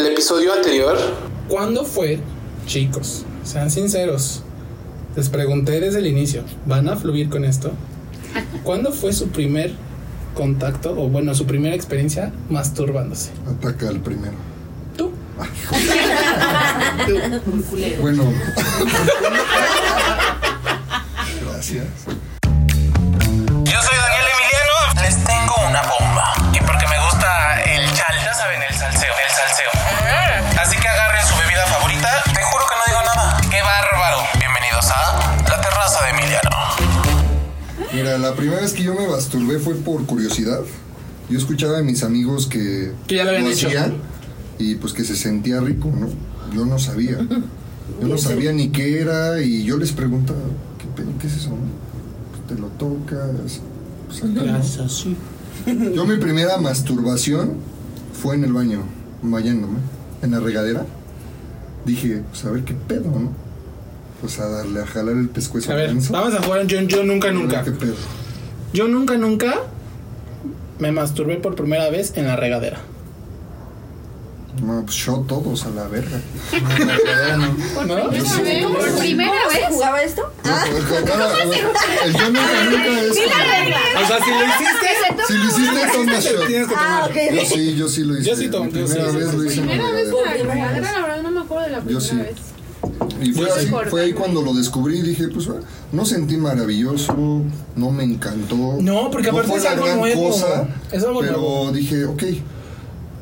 el episodio anterior, ¿Cuándo fue, chicos? Sean sinceros. Les pregunté desde el inicio. ¿Van a fluir con esto? ¿Cuándo fue su primer contacto o bueno, su primera experiencia masturbándose? Ataca al primero. ¿Tú? Bueno. Gracias. Mira, la primera vez que yo me masturbé fue por curiosidad. Yo escuchaba a mis amigos que, Que ya lo habían hecho. hacían y pues que se sentía rico, ¿no? Yo no sabía. Yo no sabía ni qué era y yo les preguntaba, ¿qué, pedo? ¿Qué es eso? no? Pues te lo tocas. pues, acá. Yo mi primera masturbación fue en el baño, bañándome, en la regadera. Dije, pues a ver qué pedo, ¿no? Pues a darle, a jalar el pescuezo. A ver, vamos a jugar un yo, yo nunca, nunca. ¿Qué pedo? Yo nunca, nunca me masturbé por primera vez en la regadera. No, pues yo todos a la verga. ¿No? ¿Por primera vez? ¿Jugaba esto? No, jugaba- el yo nunca, nunca es. O sea, si lo hiciste, Si lo hiciste, toma shot. tienes que Ah. Yo sí, yo sí lo hice. Yo sí tomo, Mi yo sí, primera sí, vez sí. lo hice en la Primera vez regadera. en la regadera, la verdad no me acuerdo de la primera sí. vez. Y fue, así, sí. fue ahí cuando lo descubrí y dije, pues no sentí maravilloso, no me encantó. No, porque aparte fue es la algo gran nuevo. cosa, Es algo pero nuevo. dije, ok,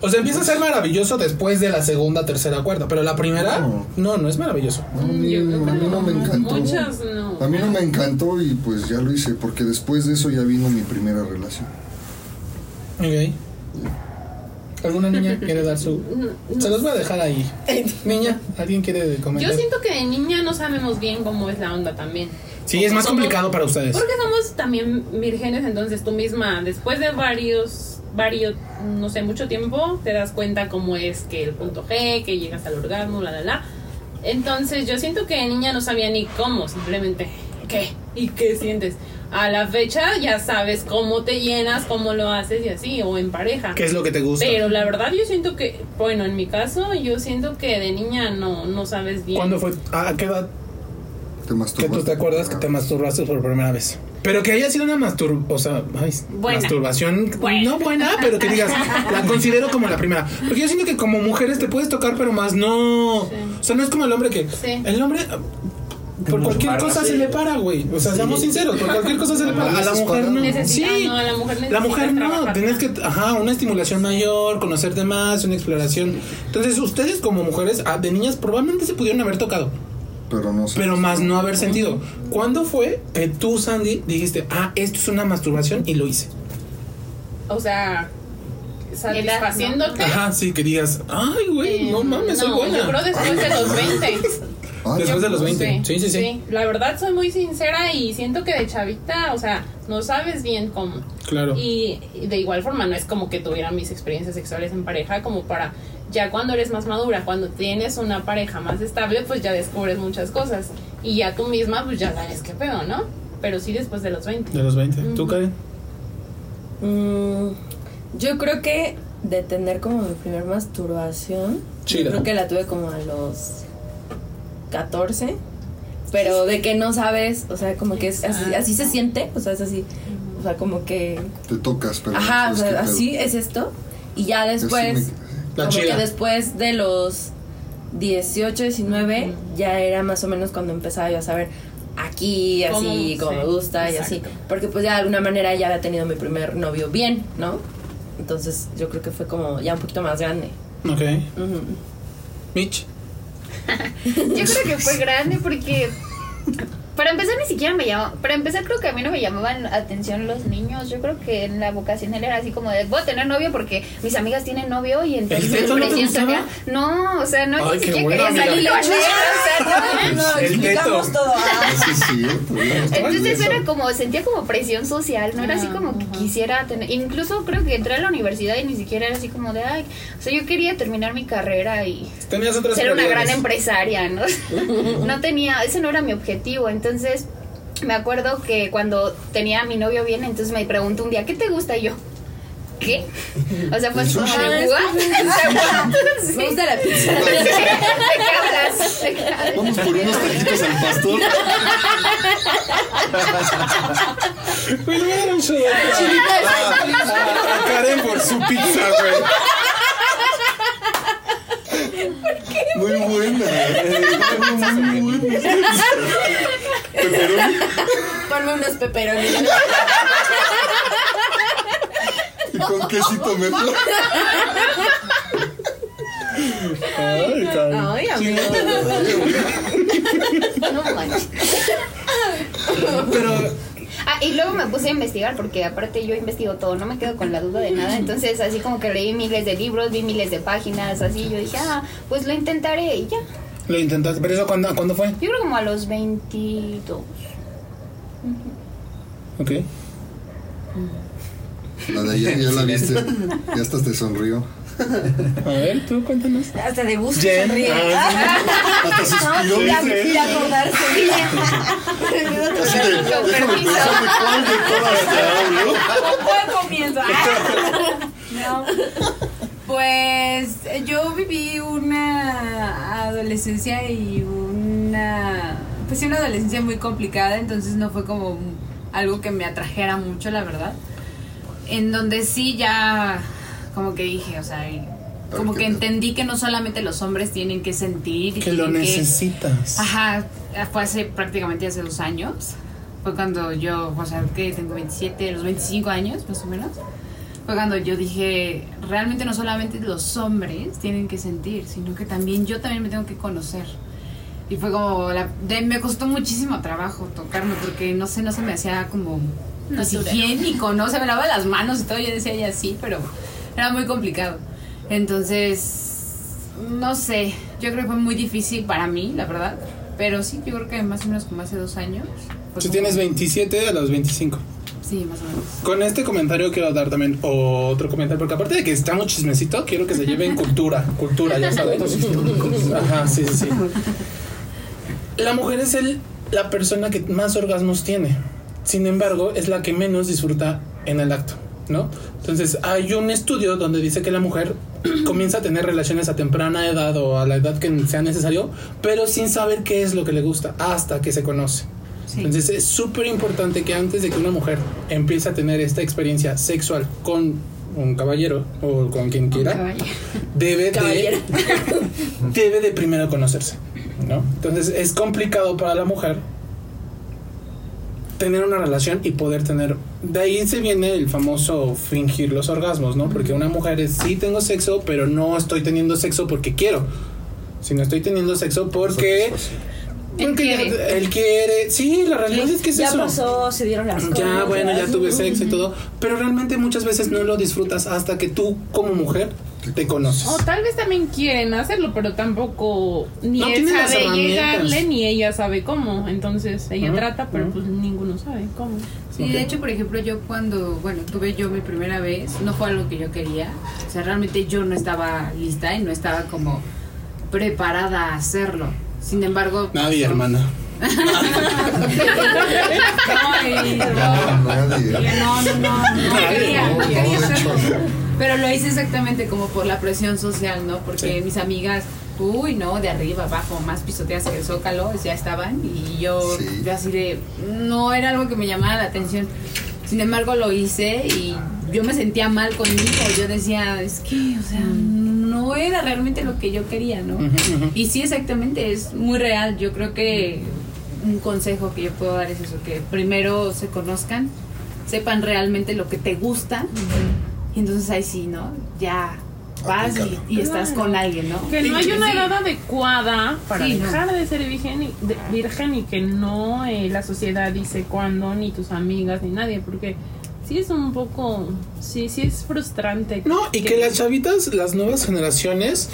O sea, empieza a ser maravilloso después de la segunda, tercera, cuarta. Pero la primera, No. no, no es maravilloso. mí, a mí no me encantó. Muchas no. A mí no me encantó y pues ya lo hice, porque después de eso ya vino mi primera relación. Ok. ¿Alguna niña quiere dar su.? Se los voy a dejar ahí. Niña, ¿alguien quiere comentar? Yo siento que de niña no sabemos bien cómo es la onda también. Sí, es más Somos- complicado para ustedes. Porque somos también vírgenes, entonces tú misma, después de varios, varios, no sé, mucho tiempo, te das cuenta cómo es que el punto G, que llegas al orgasmo, la, la, la. Entonces yo siento que de niña no sabía ni cómo, simplemente, ¿qué? ¿Y qué sientes? A la fecha ya sabes cómo te llenas, cómo lo haces y así, o en pareja. ¿Qué es lo que te gusta? Pero la verdad yo siento que, bueno, en mi caso, yo siento que de niña no, no sabes bien. ¿Cuándo fue? ¿A qué edad ¿Te que masturbaste? tú te acuerdas que te masturbaste por primera vez? Pero que haya sido una mastur... O sea, ay, masturbación... Buena. No buena, pero que digas, la considero como la primera. Porque yo siento que como mujeres te puedes tocar, pero más no... O sea, no es como el hombre que... Sí. El hombre... Por cualquier cosa se le para, güey. O sea, seamos sinceros, por cualquier cosa se le para. A la mujer no. Sí. no, a la mujer La necesitas mujer no, más. que, ajá, una estimulación mayor, conocerte más, una exploración. Entonces, ustedes como mujeres, ah, de niñas, probablemente se pudieron haber tocado, Pero no sé. pero más no haber sentido. ¿Cuándo fue que tú, Sandy, dijiste, ah, esto es una masturbación y lo hice? O sea, satisfaciéndote. Ajá, sí, que digas, ay, güey, no mames, soy No, buena. Yo creo después de los 20. Ay, Después de los 20. Sí, sí, sí. Sí, la verdad soy muy sincera y siento que de chavita, o sea, no sabes bien cómo. Claro. Y de igual forma, no es como que tuviera mis experiencias sexuales en pareja, como para ya cuando eres más madura, cuando tienes una pareja más estable, pues ya descubres muchas cosas. Y ya tú misma, pues ya sabes qué pedo, ¿no? Pero sí después de los 20. De los 20. ¿Tú, Karen? Mm, yo creo que de tener como mi primer masturbación, Chida. yo creo que la tuve como a los 14. Pero de que no sabes, o sea, como que es así, así se siente, o sea, es así. O sea, como que. Te tocas, pero. Ajá, o sea, así es esto. Y ya después, como que después de los 18, 19, ya era más o menos cuando empezaba yo a saber aquí, así, Cómo, como sí, me gusta y así. exacto. Porque pues ya de alguna manera ya había tenido mi primer novio bien, ¿no? Entonces yo creo que fue como ya un poquito más grande. Ok. Ujú. Mitch. Yo creo que fue grande porque para empezar ni siquiera me llamó, para empezar creo que a mí no me llamaban atención los niños, yo creo que en la vocacional era así como de voy a tener novio porque mis amigas tienen novio y entonces teto no te presión gustaba? social- no, o sea, no, Ay, ni siquiera quería salir amiga. con ellos, o sea, no. No, El explicamos todo. Ah. Sí, Entonces era como, sentía como presión social, no era así como que quisiera tener, incluso creo que entré a la universidad y ni siquiera era así como de, ay, o sea, yo quería terminar mi carrera y ser una gran empresaria, ¿no? no tenía, ese no era mi objetivo, entonces me acuerdo que cuando tenía a mi novio bien, entonces me preguntó un día, ¿qué te gusta? Y yo, ¿qué? O sea, fue como de. Sí. Me gusta la pizza. ¿De qué hablas? Vamos por unos taquitos al pastor. Güey, le voy a dar un show Karen por su pizza, güey. Muy buena. Muy, muy buena. Pepperoni Ponme unos peperones. y con quesito metro. Ay, Karen. Ay, amigo. No manches. Pero Ah, y luego me puse a investigar porque aparte yo investigo todo, no me quedo con la duda de nada. Entonces, así como que leí miles de libros, vi miles de páginas, así. Yo dije, ah, pues lo intentaré y ya. Lo intentaste. ¿Pero eso cuándo, cuándo fue? Yo creo como a los 22. Ok. La de ayer ya la viste. Ya hasta te sonrió. A ver, tú cuéntanos. Hasta de gusto Jen. sonríe. Ah, Hasta suspiró. Ya, sí. ya acordarse. Así de, déjame pensar de cuál de todas te hablo. Un buen comienzo. No. Pues yo viví una adolescencia y una pues sí, una adolescencia muy complicada, entonces no fue como algo que me atrajera mucho, la verdad. En donde sí ya como que dije, o sea, como que entendí que no solamente los hombres tienen que sentir y Que lo necesitas. Ajá, fue hace prácticamente hace dos años. Fue cuando yo, o sea, que tengo 27, los 25 años más o menos. Fue cuando yo dije, realmente no solamente los hombres tienen que sentir, sino que también yo también me tengo que conocer. Y fue como, la- de- me costó muchísimo trabajo tocarme porque no sé, no se me hacía como pues, higiénico, ¿no? Se me lavaba las manos y todo, yo decía ya sí, pero era muy complicado. Entonces, no sé, yo creo que fue muy difícil para mí, la verdad. Pero sí, yo creo que más o menos como hace dos años. Tú tienes 27 a los 25. Sí, más o menos. Con este comentario quiero dar también otro comentario, porque aparte de que está muy chismecito, quiero que se lleven cultura, cultura, ya sabes. Ajá, sí, sí, sí. La mujer es el, la persona que más orgasmos tiene. Sin embargo, es la que menos disfruta en el acto, ¿no? Entonces, hay un estudio donde dice que la mujer comienza a tener relaciones a temprana edad o a la edad que sea necesario, pero sin saber qué es lo que le gusta hasta que se conoce. Sí. Entonces es súper importante que antes de que una mujer empiece a tener esta experiencia sexual con un caballero o con quien quiera, debe de, debe de primero conocerse, ¿no? Entonces es complicado para la mujer tener una relación y poder tener... De ahí se viene el famoso fingir los orgasmos, ¿no? Porque una mujer es, sí tengo sexo, pero no estoy teniendo sexo porque quiero, sino estoy teniendo sexo porque... Él quiere. él quiere. Sí, la realidad es que es ya eso. pasó, se dieron las cosas. Ya, bueno, ya tuve sexo y todo. Pero realmente muchas veces no lo disfrutas hasta que tú, como mujer, te conoces. O tal vez también quieren hacerlo, pero tampoco ni No él sabe llegarle ni ella sabe cómo. Entonces ella Ujú, trata, pero ujú. pues ninguno sabe cómo. Sí, Ok. de hecho, por ejemplo, yo cuando, bueno, tuve yo mi primera vez, no fue algo que yo quería. O sea, realmente yo no estaba lista y no estaba como preparada a hacerlo. Sin embargo... Nadie, pasó- hermana. No. No, no, no, quería, quería hacerlo. Pero lo hice exactamente como por la presión social, ¿no? Porque mis amigas, uy, no, de arriba, abajo, más pisoteas que el zócalo, ya estaban. Y yo, Sí. yo así de, no era algo que me llamara la atención. Sin embargo, lo hice y yo me sentía mal conmigo. Yo decía, es que, o sea, no era realmente lo que yo quería, ¿no? Y sí, exactamente, es muy real. Yo creo que un consejo que yo puedo dar es eso, que primero se conozcan, sepan realmente lo que te gusta, y entonces ahí sí, ¿no? Ya vas y, y estás con alguien, ¿no? Que no hay una Sí. edad adecuada para Sí, no. dejar de ser virgen y, de- virgen y que no eh, la sociedad dice cuándo, ni tus amigas, ni nadie, porque sí es un poco, sí, sí es frustrante. No, y que las chavitas, las nuevas generaciones,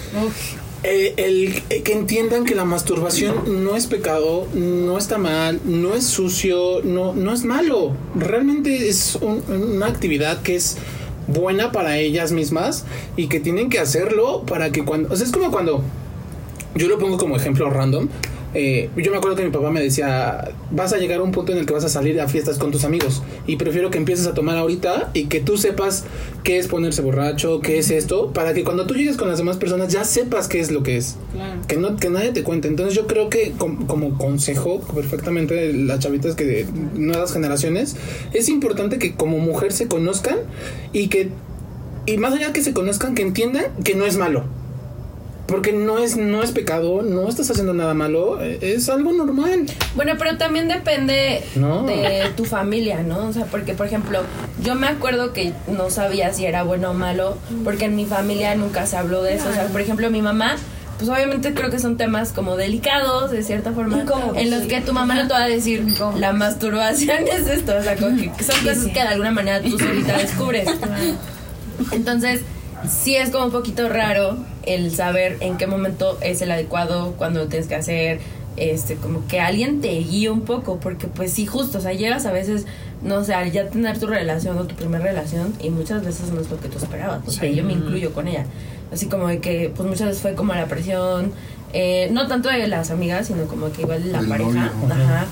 eh, el, eh, que entiendan que la masturbación no es pecado, no está mal, no es sucio, no, no es malo. Realmente es un- una actividad que es buena para ellas mismas y que tienen que hacerlo para que cuando... O sea, es como cuando... Yo lo pongo como ejemplo random. Eh, yo me acuerdo que mi papá me decía, vas a llegar a un punto en el que vas a salir a fiestas con tus amigos y prefiero que empieces a tomar ahorita y que tú sepas qué es ponerse borracho, qué es esto, para que cuando tú llegues con las demás personas ya sepas qué es lo que es. Claro. Que, no, que nadie te cuente. Entonces yo creo que com- como consejo perfectamente de las chavitas que de nuevas generaciones, es importante que como mujer se conozcan y que, y más allá que se conozcan, que entiendan que no es malo. Porque no es, no es pecado, no estás haciendo nada malo, es algo normal. Bueno, pero también depende No. de tu familia, ¿no? O sea, porque, por ejemplo, yo me acuerdo que no sabía si era bueno o malo, porque en mi familia nunca se habló de eso. O sea, por ejemplo, mi mamá, pues obviamente creo que son temas como delicados, de cierta forma, Incómodos, en los sí. que tu mamá no te va a decir, la masturbación es esto. O sea, como que son cosas que de alguna manera tú solita descubres. Entonces, sí es como un poquito raro el saber en qué momento es el adecuado, cuando lo tienes que hacer, este, como que alguien te guíe un poco, porque pues sí, justo, o sea, llegas a veces, no sé, al ya tener tu relación o tu primera relación y muchas veces no es lo que tú esperabas, o sea, Sí. yo me incluyo con ella, así como de que pues muchas veces fue como la presión, eh, no tanto de las amigas, sino como que igual de la pareja, novio. ajá,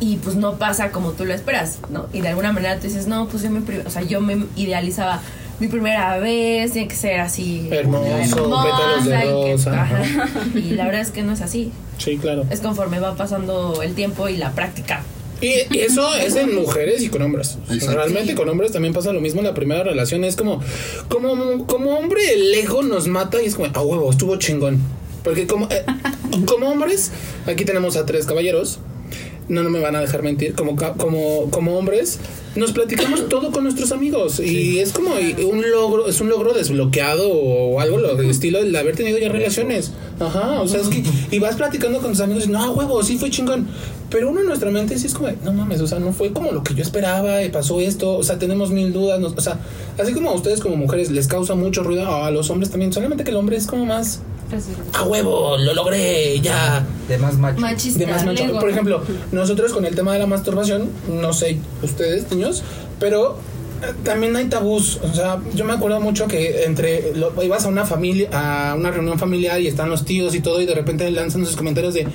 y pues no pasa como tú lo esperas, ¿no? Y de alguna manera tú dices, no, pues yo me, pri- o sea, yo me idealizaba mi primera vez, tiene que ser así Hermoso, pétalos de y que- rosa. y la verdad es que no es así, Sí, claro. es conforme va pasando el tiempo y la práctica. Y eso es en mujeres y con hombres. Exacto. Realmente con hombres también pasa lo mismo. La primera relación es como, como, como hombre, el ego nos mata y es como, a huevo, estuvo chingón. Porque como, eh, como hombres, aquí tenemos a tres caballeros. No, no me van a dejar mentir. Como, como, como hombres, nos platicamos todo con nuestros amigos. Y es como un logro, es un logro desbloqueado o algo lo del estilo de haber tenido ya relaciones. Ajá, o sea, es que, y vas platicando con tus amigos y no, huevo, sí fue chingón. Pero uno en nuestra mente sí es como, no mames, o sea, no fue como lo que yo esperaba y pasó esto, o sea, tenemos mil dudas, nos- o sea, así como a ustedes como mujeres les causa mucho ruido, a los hombres también, solamente que el hombre es como más, a huevo, lo logré, ya, De más macho. Machista. de más macho. Por ejemplo, nosotros con el tema de la masturbación, no sé ustedes, niños, pero eh, también hay tabús. O sea, yo me acuerdo mucho que entre lo- ibas a una familia, a una reunión familiar y están los tíos y todo, y de repente lanzan sus comentarios de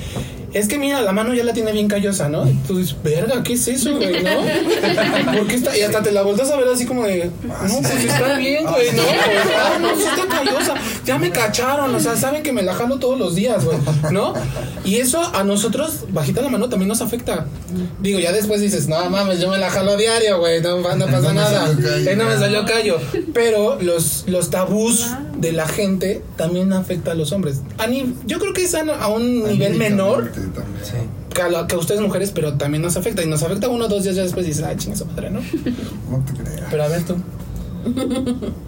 es que mira, la mano ya la tiene bien callosa, ¿no? Y tú dices, verga, ¿qué es eso, güey? ¿No? ¿Por qué está? Y hasta te la volteas a ver así como de, no, pues está bien, güey, ¿no? Pues, ah, no, sí está callosa. Ya me cacharon, o sea, saben que me la jalo todos los días, güey, ¿no? Y eso a nosotros, bajita la mano, también nos afecta. Digo, ya después dices, no mames, yo me la jalo diario, güey, no, no pasa No me nada. salió callo. No me salió callo. Pero los, los tabús de la gente también afecta a los hombres. A ni- yo creo que es a, a un nivel menor. Sí. que a, la- que a ustedes mujeres, pero también nos afecta. Y nos afecta uno o dos días ya después y dices, ay, chinga madre, ¿no? No te creas. Pero a ver tú.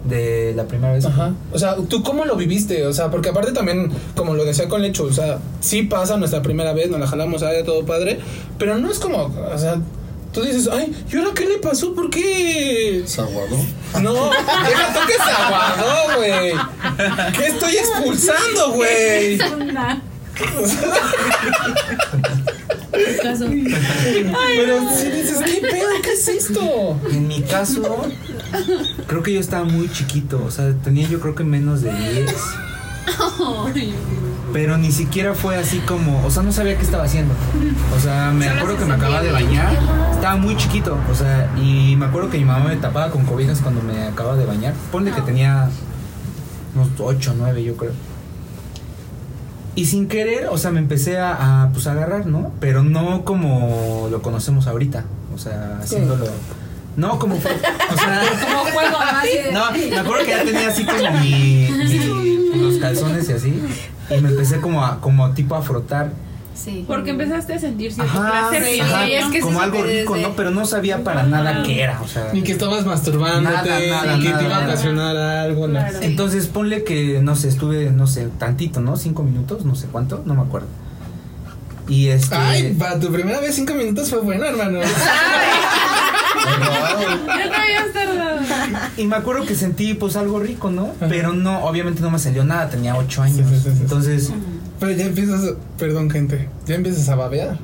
De la primera vez. Ajá. O sea, ¿tú cómo lo viviste? O sea, porque aparte también, como lo decía con Lecho, o sea, sí pasa nuestra primera vez, nos la jalamos a todo padre, pero no es como, o sea, tú dices, ay, ¿y ahora qué le pasó? ¿Por qué? Saguado. No, deja tú que se aguadó, güey. ¿Qué estoy expulsando, güey? Caso. Pero si dices, ¿qué pedo? ¿Qué es esto? En mi caso, creo que yo estaba muy chiquito. O sea, tenía yo creo que menos de 10. Pero ni siquiera fue así como, o sea, no sabía qué estaba haciendo. O sea, me Solo acuerdo se que me acababa de bañar. Estaba muy chiquito, o sea, y me acuerdo que mi mamá me tapaba con cobijas cuando me acababa de bañar. Ponle que tenía unos 8 o 9, yo creo. Y sin querer, o sea, me empecé a, a, pues, a agarrar, ¿no? Pero no como lo conocemos ahorita. O sea, haciéndolo. No como fue. O sea, Como juego, más no, me acuerdo que ya tenía así como mi, mi- los calzones y así. Y me empecé como a, como tipo a frotar. Sí. Porque empezaste a sentir cierto Ajá, placer. ajá, y es que como algo rico, desde- ¿no? Pero no sabía para nada qué era, o sea. Ni que estabas masturbándote, Nada, nada, ni que te nada, iba a ocasionar algo. no. Claro. Entonces ponle que, no sé, estuve, no sé, tantito, ¿no? Cinco minutos, no sé cuánto, no me acuerdo. Y este. Ay, para tu primera vez cinco minutos fue bueno, hermano. Ya te habías tardado. Y me acuerdo que sentí pues algo rico, ¿no? Pero no, obviamente no me salió nada, tenía ocho años. Sí, sí, sí, sí. Entonces, Pero ya empiezas, perdón gente, ya empiezas a babear.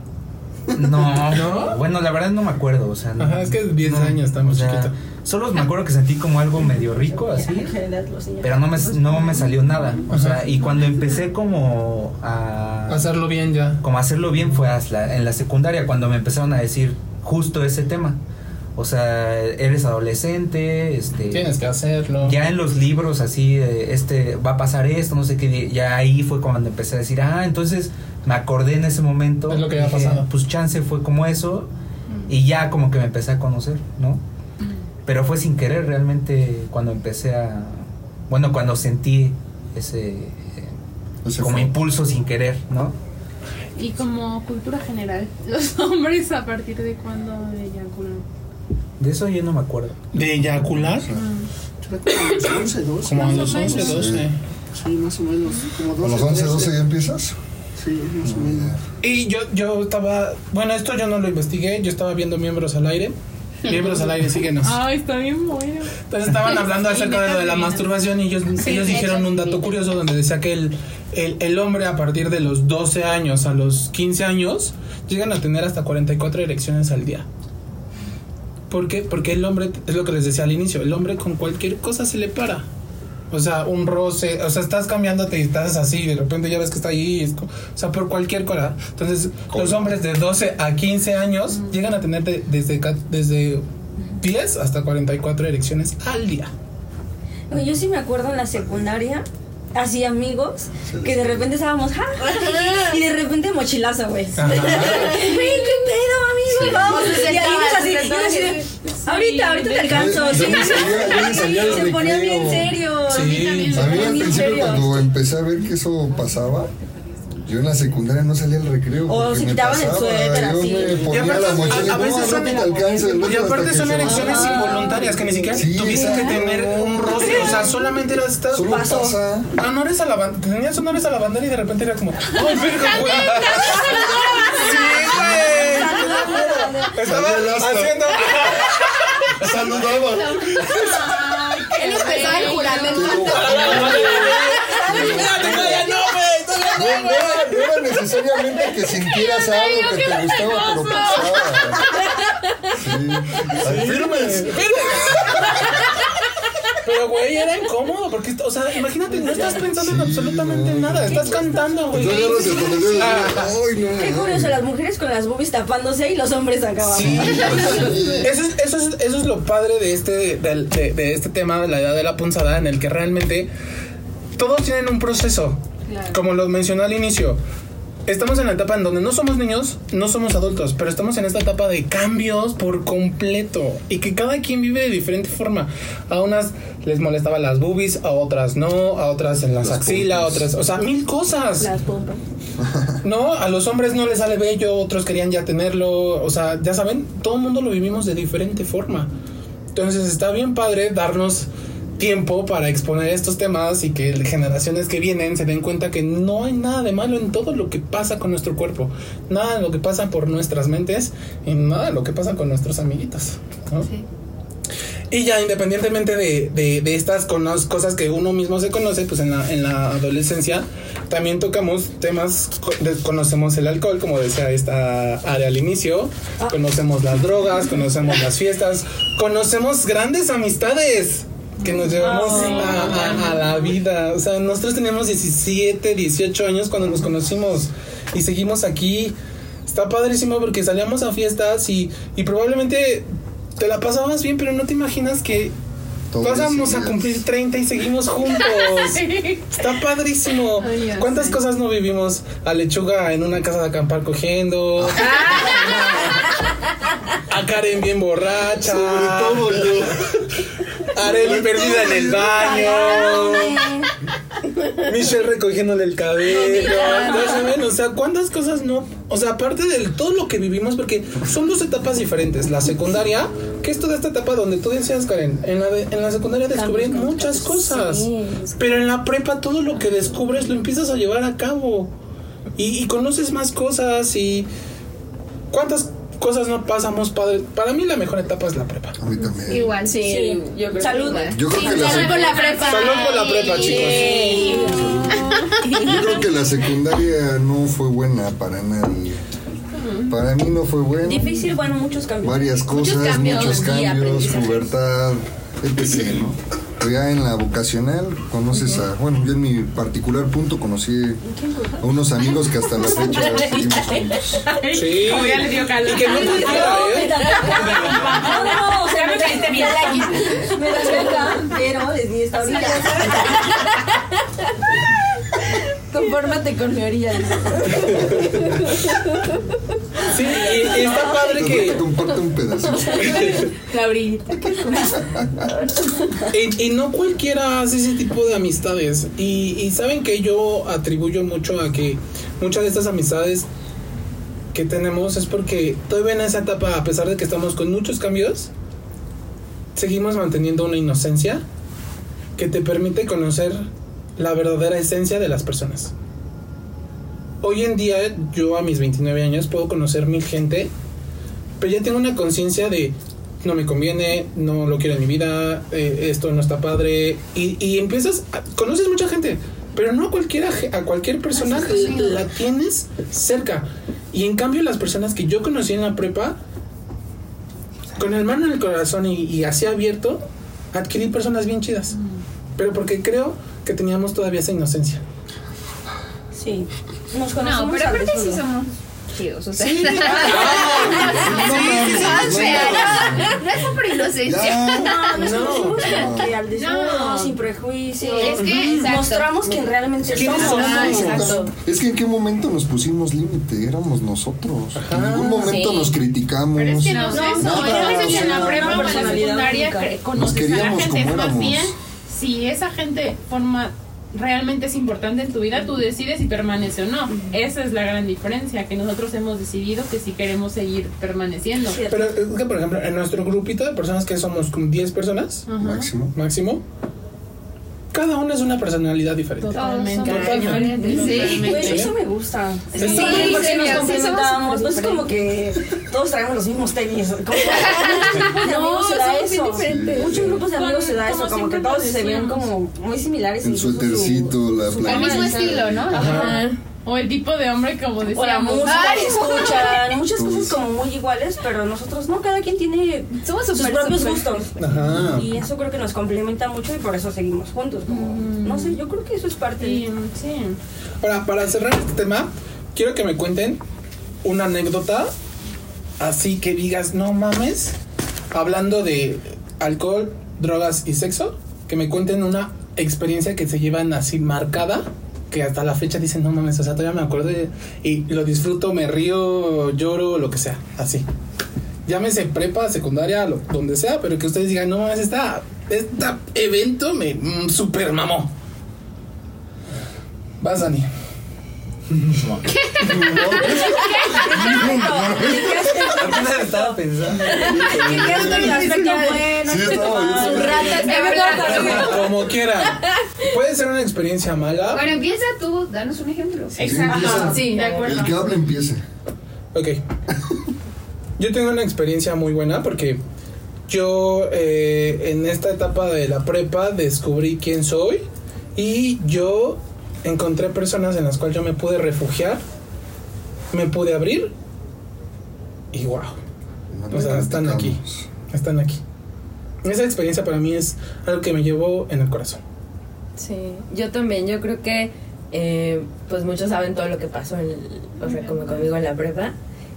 No, ¿No? Bueno, la verdad no me acuerdo, o sea. no- Ajá, es que 10 no, años, está muy o sea, chiquito. Solo me acuerdo que sentí como algo medio rico, así. Pero no me, no me salió nada. O sea, y cuando empecé como a. Hacerlo bien ya. Como a hacerlo bien fue hasta en la secundaria, cuando me empezaron a decir justo ese tema. O sea, eres adolescente, este. Tienes que hacerlo. Ya en los libros así, este, va a pasar esto, no sé qué, ya ahí fue cuando empecé a decir, ah, entonces me acordé en ese momento. Es lo que había dije, pasado. Pues chance fue como eso, y ya como que me empecé a conocer, ¿no? Pero fue sin querer realmente cuando empecé a, bueno, cuando sentí ese, Ese como fue. impulso sin querer, ¿no? Y como cultura general, los hombres a partir de cuándo eyaculan. De eso yo no me acuerdo. ¿De eyacular? Creo que a los 11, 12. Como a los o 11, menos. 12. Sí, más o menos. Como 12, ¿A los 11, 12 ya 13. empiezas? Sí, más o menos. Y yo, yo estaba, bueno, esto yo no lo investigué, yo estaba viendo Miembros al Aire. Miembros al Aire, síguenos. Ay, está bien bueno. Entonces estaban hablando acerca de lo de la masturbación y ellos, ellos dijeron un dato curioso donde decía que el, el, el hombre a partir de los 12 años a los 15 años llegan a tener hasta 44 erecciones al día. ¿Por qué? Porque el hombre, es lo que les decía al inicio, el hombre con cualquier cosa se le para. O sea, un roce, o sea, estás cambiándote y estás así, de repente ya ves que está ahí, es o sea, por cualquier cosa. Entonces, los hombres de 12 a 15 años llegan a tener de- desde, desde 10 hasta 44 erecciones al día. Yo sí me acuerdo en la secundaria, así amigos, que de repente estábamos, ¡ja! y de repente mochilazo, güey. Güey, qué pedo, amigo, vamos. Y amigos así, y yo así de, ahorita, ahorita te alcanzo. Sí, me salía el se ponía bien serio. Sí. A mí también se A mí ponía al bien principio serio. cuando empecé a ver que eso pasaba, yo en la secundaria no salía al recreo. O se quitaban el suéter, yo así. me Y ponía aparte, la mochila y a- a veces no, son- no Y aparte son erecciones bajaba. involuntarias que ni siquiera Sí, tuviste que tener un roce, o sea, solamente era estás Solo pasa. honores a la bandera, tenías honores a la bandera y de repente era como, ¡ay, verga, güey! Sí, güey. Estaba haciendo Saludaba. Él empezaba el juramento. No, todavía No, no era, no era necesariamente que sintieras algo que te gustaba, pero pasaba. Sí. Firmes. Pero, güey, era incómodo, porque, o sea, imagínate, no estás pensando en absolutamente nada, estás cantando, güey. Yo agarras el condenado y Ah. ay, Qué no. curioso, las mujeres con las boobies tapándose y los hombres acaban. Sí. Sí. Eso es, eso, es, eso es lo padre de este, de, de- de este tema de la edad de la punzada, en el que realmente todos tienen un proceso. Como lo mencioné al inicio, estamos en la etapa en donde no somos niños, no somos adultos, pero estamos en esta etapa de cambios por completo y que cada quien vive de diferente forma. A unas les molestaban las boobies, a otras no, a otras en las Las axilas, a otras, o sea, mil cosas. Las pompas. No, a los hombres no les sale bello, otros querían ya tenerlo, o sea, ya saben, todo el mundo lo vivimos de diferente forma. Entonces está bien padre darnos tiempo para exponer estos temas y que generaciones que vienen se den cuenta que no hay nada de malo en todo lo que pasa con nuestro cuerpo, nada de lo que pasa por nuestras mentes y nada de lo que pasa con nuestros amiguitos. ¿no? Y ya independientemente de, de, de estas cosas que uno mismo se conoce, pues en la, en la adolescencia también tocamos temas, conocemos el alcohol, como decía esta área al inicio, conocemos las drogas, conocemos las fiestas, conocemos grandes amistades que nos llevamos a, a- a la vida. O sea, nosotros teníamos 17, 18 años cuando nos conocimos y seguimos aquí. Está padrísimo porque salíamos a fiestas y, y probablemente te la pasabas bien, pero no te imaginas que pasamos a cumplir 30 y seguimos juntos. Está padrísimo. Ay, ¿Cuántas sé. cosas no vivimos? A lechuga en una casa de acampar cogiendo. A Karen bien borracha. Sobre todo yo. Arely perdida en el baño. Michelle recogiéndole el cabello. Saben, o sea, ¿cuántas cosas no? O sea, aparte de todo lo que vivimos, porque son dos etapas diferentes. La secundaria, que es toda esta etapa donde tú decías, Karen, en la, de- en la secundaria descubrí muchas cosas. Pero en la prepa todo lo que descubres lo empiezas a llevar a cabo. Y, y conoces más cosas y... ¿Cuántas cosas no pasamos, padre? Para mí la mejor etapa es la prepa. A mí también. Igual. Sí, yo creo Salud. que igual. Yo creo que la Salud por la prepa. Salud por la prepa, chicos. Yo creo que la secundaria no fue buena para nadie. Para mí no fue bueno. Difícil, bueno, muchos cambios. Varias Muchos cosas, cambios muchos cambios, pubertad, etc. ¿no? Ya en la vocacional conoces a, bueno, yo en mi particular punto conocí a unos amigos que hasta la fecha seguimos juntos. Sí. Como ya le dio calor. Y que no cualquiera, ¿eh? No, no, o sea, me caíste bien. Me cerca, pero desde esta orilla. Confórmate con mi orilla. Sí, y, y está padre que. Comparte un pedacito. La orillita. Y, y no cualquiera hace ese tipo de amistades. Y, y saben que yo atribuyo mucho a que muchas de estas amistades que tenemos es porque todavía en esa etapa, a pesar de que estamos con muchos cambios, seguimos manteniendo una inocencia que te permite conocer la verdadera esencia de las personas. Hoy en día, yo a mis 29 años puedo conocer mil gente, pero ya tengo una conciencia de no me conviene, no lo quiero en mi vida, eh, esto no está padre. Y, y empiezas, a- conoces mucha gente, pero no a cualquiera, a cualquier persona la tienes cerca. Y en cambio las personas que yo conocí en la prepa, con el mano en el corazón y, y así abierto, adquirí personas bien chidas. Pero porque creo que teníamos todavía esa inocencia. Sí. Nos conocemos No, pero aparte sí somos chidos, o sea. Sí. No, no es por inocencia. No, nos No. conocemos como que al desnudo, No. sin prejuicios. Es que, exacto. Mostramos quién realmente ¿Quiénes somos. Ah. Es que en qué momento nos pusimos límite, éramos nosotros. en ningún momento sí. nos criticamos. Pero es que no, no, no, en la no, prepa no, o en la secundaria conoces a la queríamos gente, más bien si esa gente forma realmente es importante en tu vida, tú decides si permanece o no. Esa es la gran diferencia, que nosotros hemos decidido que si queremos seguir permaneciendo. Pero es que, por ejemplo, en nuestro grupito de personas que somos como 10 personas Máximo. máximo, cada una es una personalidad diferente. Totalmente. Totalmente. Sí. Güey, eso me gusta. Sí, Sí, sí, porque sí, nos complementamos. No es como que todos traemos los mismos tenis. Como que en muchos grupos se da somos bien eso. diferentes. Muchos grupos de amigos se da eso, como que todos se ven como muy similares. El suétercito, la su El mismo estilo. ¿no? Ajá. O el tipo de hombre, como O la decíamos. música Ay, que escuchan, muchas cosas como muy iguales, pero nosotros no, cada quien tiene Somos sus propios gustos. Ajá. Y eso creo que nos complementa mucho y por eso seguimos juntos. como- No sé, yo creo que eso es parte Sí, de... sí. Ahora, para cerrar este tema, quiero que me cuenten una anécdota así que digas, no mames, hablando de alcohol, drogas y sexo, que me cuenten una experiencia que se llevan así marcada, que hasta la fecha dicen, no mames, o sea, todavía me acuerdo de- y lo disfruto, me río, lloro, lo que sea, así. Llámese prepa, secundaria, lo- donde sea, pero que ustedes digan, no mames, esta, este evento me mm, super mamó. Vas, Dani. Apenas estaba pensando. el aspecto bueno, Sí, estaba. Como quieran. Puede ser una experiencia mala. Bueno, empieza tú, danos un ejemplo. Exacto. Sí, de acuerdo. El que habla empiece. Ok. Yo tengo una experiencia muy buena porque yo eh, en esta etapa de la prepa descubrí quién soy y yo encontré personas en las cuales yo me pude refugiar, me pude abrir y wow, No o sea, están aquí, están aquí. Esa experiencia para mí es algo que me llevó en el corazón. Sí, yo también, yo creo que eh, pues muchos saben todo lo que pasó, en el- o sea, como conmigo en la prepa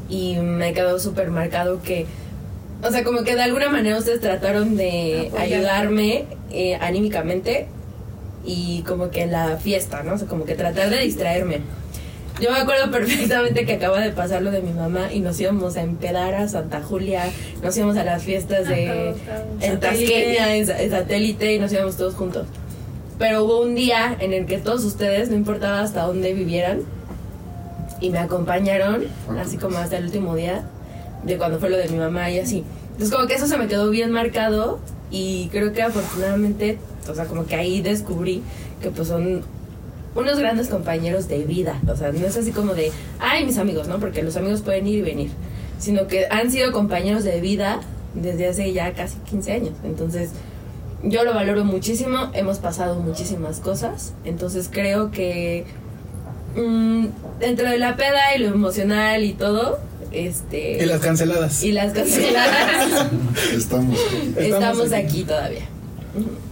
y me quedó súper marcado que, o sea, como que de alguna manera ustedes trataron de ayudarme eh, anímicamente y como que la fiesta, ¿no? O sea, como que tratar de distraerme. Yo me acuerdo perfectamente que acaba de pasar lo de mi mamá y nos íbamos a empedar a Santa Julia, nos íbamos a las fiestas de en Tasqueña, en, en satélite y nos íbamos todos juntos. Pero hubo un día en el que todos ustedes, no importaba hasta dónde vivieran, y me acompañaron, así como hasta el último día, de cuando fue lo de mi mamá y así. Entonces como que eso se me quedó bien marcado y creo que afortunadamente, o sea, como que ahí descubrí que pues son unos grandes compañeros de vida. O sea, no es así como de, ay, mis amigos, ¿no? Porque los amigos pueden ir y venir. Sino que han sido compañeros de vida desde hace ya casi 15 años. Entonces, yo lo valoro muchísimo. Hemos pasado muchísimas cosas. Entonces, creo que mm, dentro de la peda y lo emocional y todo, Este. Y las canceladas. y las canceladas. Estamos. Estamos aquí todavía.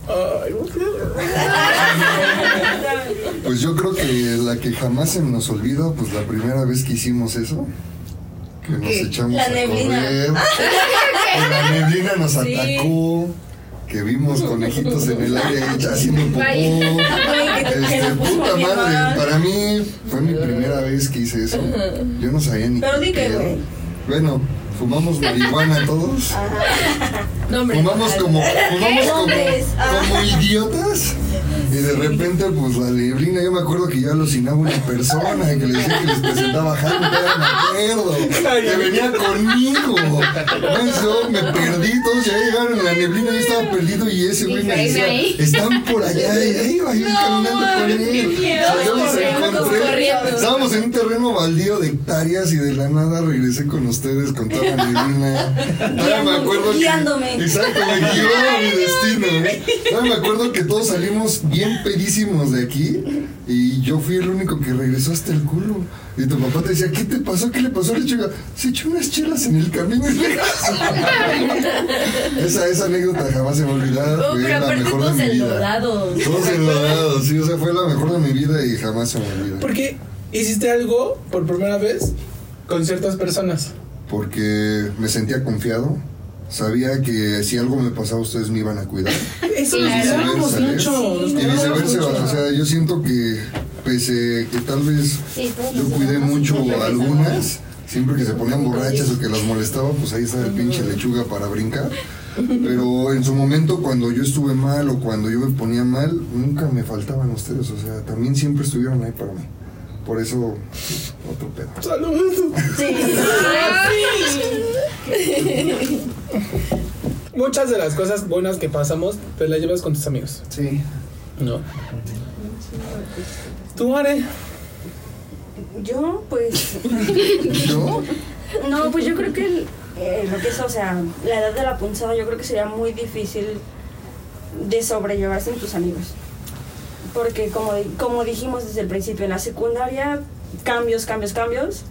Ay, Pues yo creo que la que jamás se nos olvida, pues la primera vez que hicimos eso, que nos echamos La a neblina. correr, que la neblina nos atacó, que vimos conejitos en el aire haciendo popó. Este, puta madre, para mí fue mi primera vez que hice eso. Yo no sabía ni Pero qué que, güey. Bueno, fumamos marihuana todos. No, hombre, Fumamos como, fumamos como, como idiotas. Y de repente, pues la neblina, yo me acuerdo que yo alucinaba una persona que le decía que les presentaba a todavía me acuerdo, que venía conmigo. Yo me perdí, todos ya llegaron en la neblina, yo estaba perdido y ese güey me decía, están por allá, y ahí iba yo caminando con él. Yo los encontré. Estábamos en un terreno baldío de hectáreas y de la nada regresé con ustedes con toda la neblina. Todavía me acuerdo que. Guiándome. Exacto, me guió a mi destino. Todavía me acuerdo que todos salimos bien pedísimos de aquí y yo fui el único que regresó hasta el culo. Y tu papá te decía, ¿qué te pasó? ¿Qué le pasó a la chica? Se echó unas chelas en el camino. esa, esa anécdota jamás se me va a olvidar. Oh, Fue pero la aparte mejor de todos mi vida. endeudados. Todos endeudados, sí, o sea, fue la mejor de mi vida y jamás se me olvida. ¿Por qué hiciste algo por primera vez con ciertas personas? Porque me sentía confiado. Sabía que si algo me pasaba, ustedes me iban a cuidar. Eso Y viceversa, Y viceversa, o sea, yo siento que pese que tal vez Sí, yo cuidé mucho a algunas, siempre que se ponían borrachas o que las molestaba, pues ahí estaba el pinche lechuga para brincar. Pero en su momento, cuando yo estuve mal o cuando yo me ponía mal, nunca me faltaban ustedes, o sea, también siempre estuvieron ahí para mí. Por eso, otro pedo. Salud. Muchas de las cosas buenas que pasamos te las llevas con tus amigos. Sí. No. ¿Tú, Are? Yo, pues. ¿Yo? No, pues yo creo que el- eh, lo que es, o sea, la edad de la punzada, yo creo que sería muy difícil de sobrellevarse en tus amigos. Porque, como, como dijimos desde el principio, en la secundaria, cambios, cambios, cambios.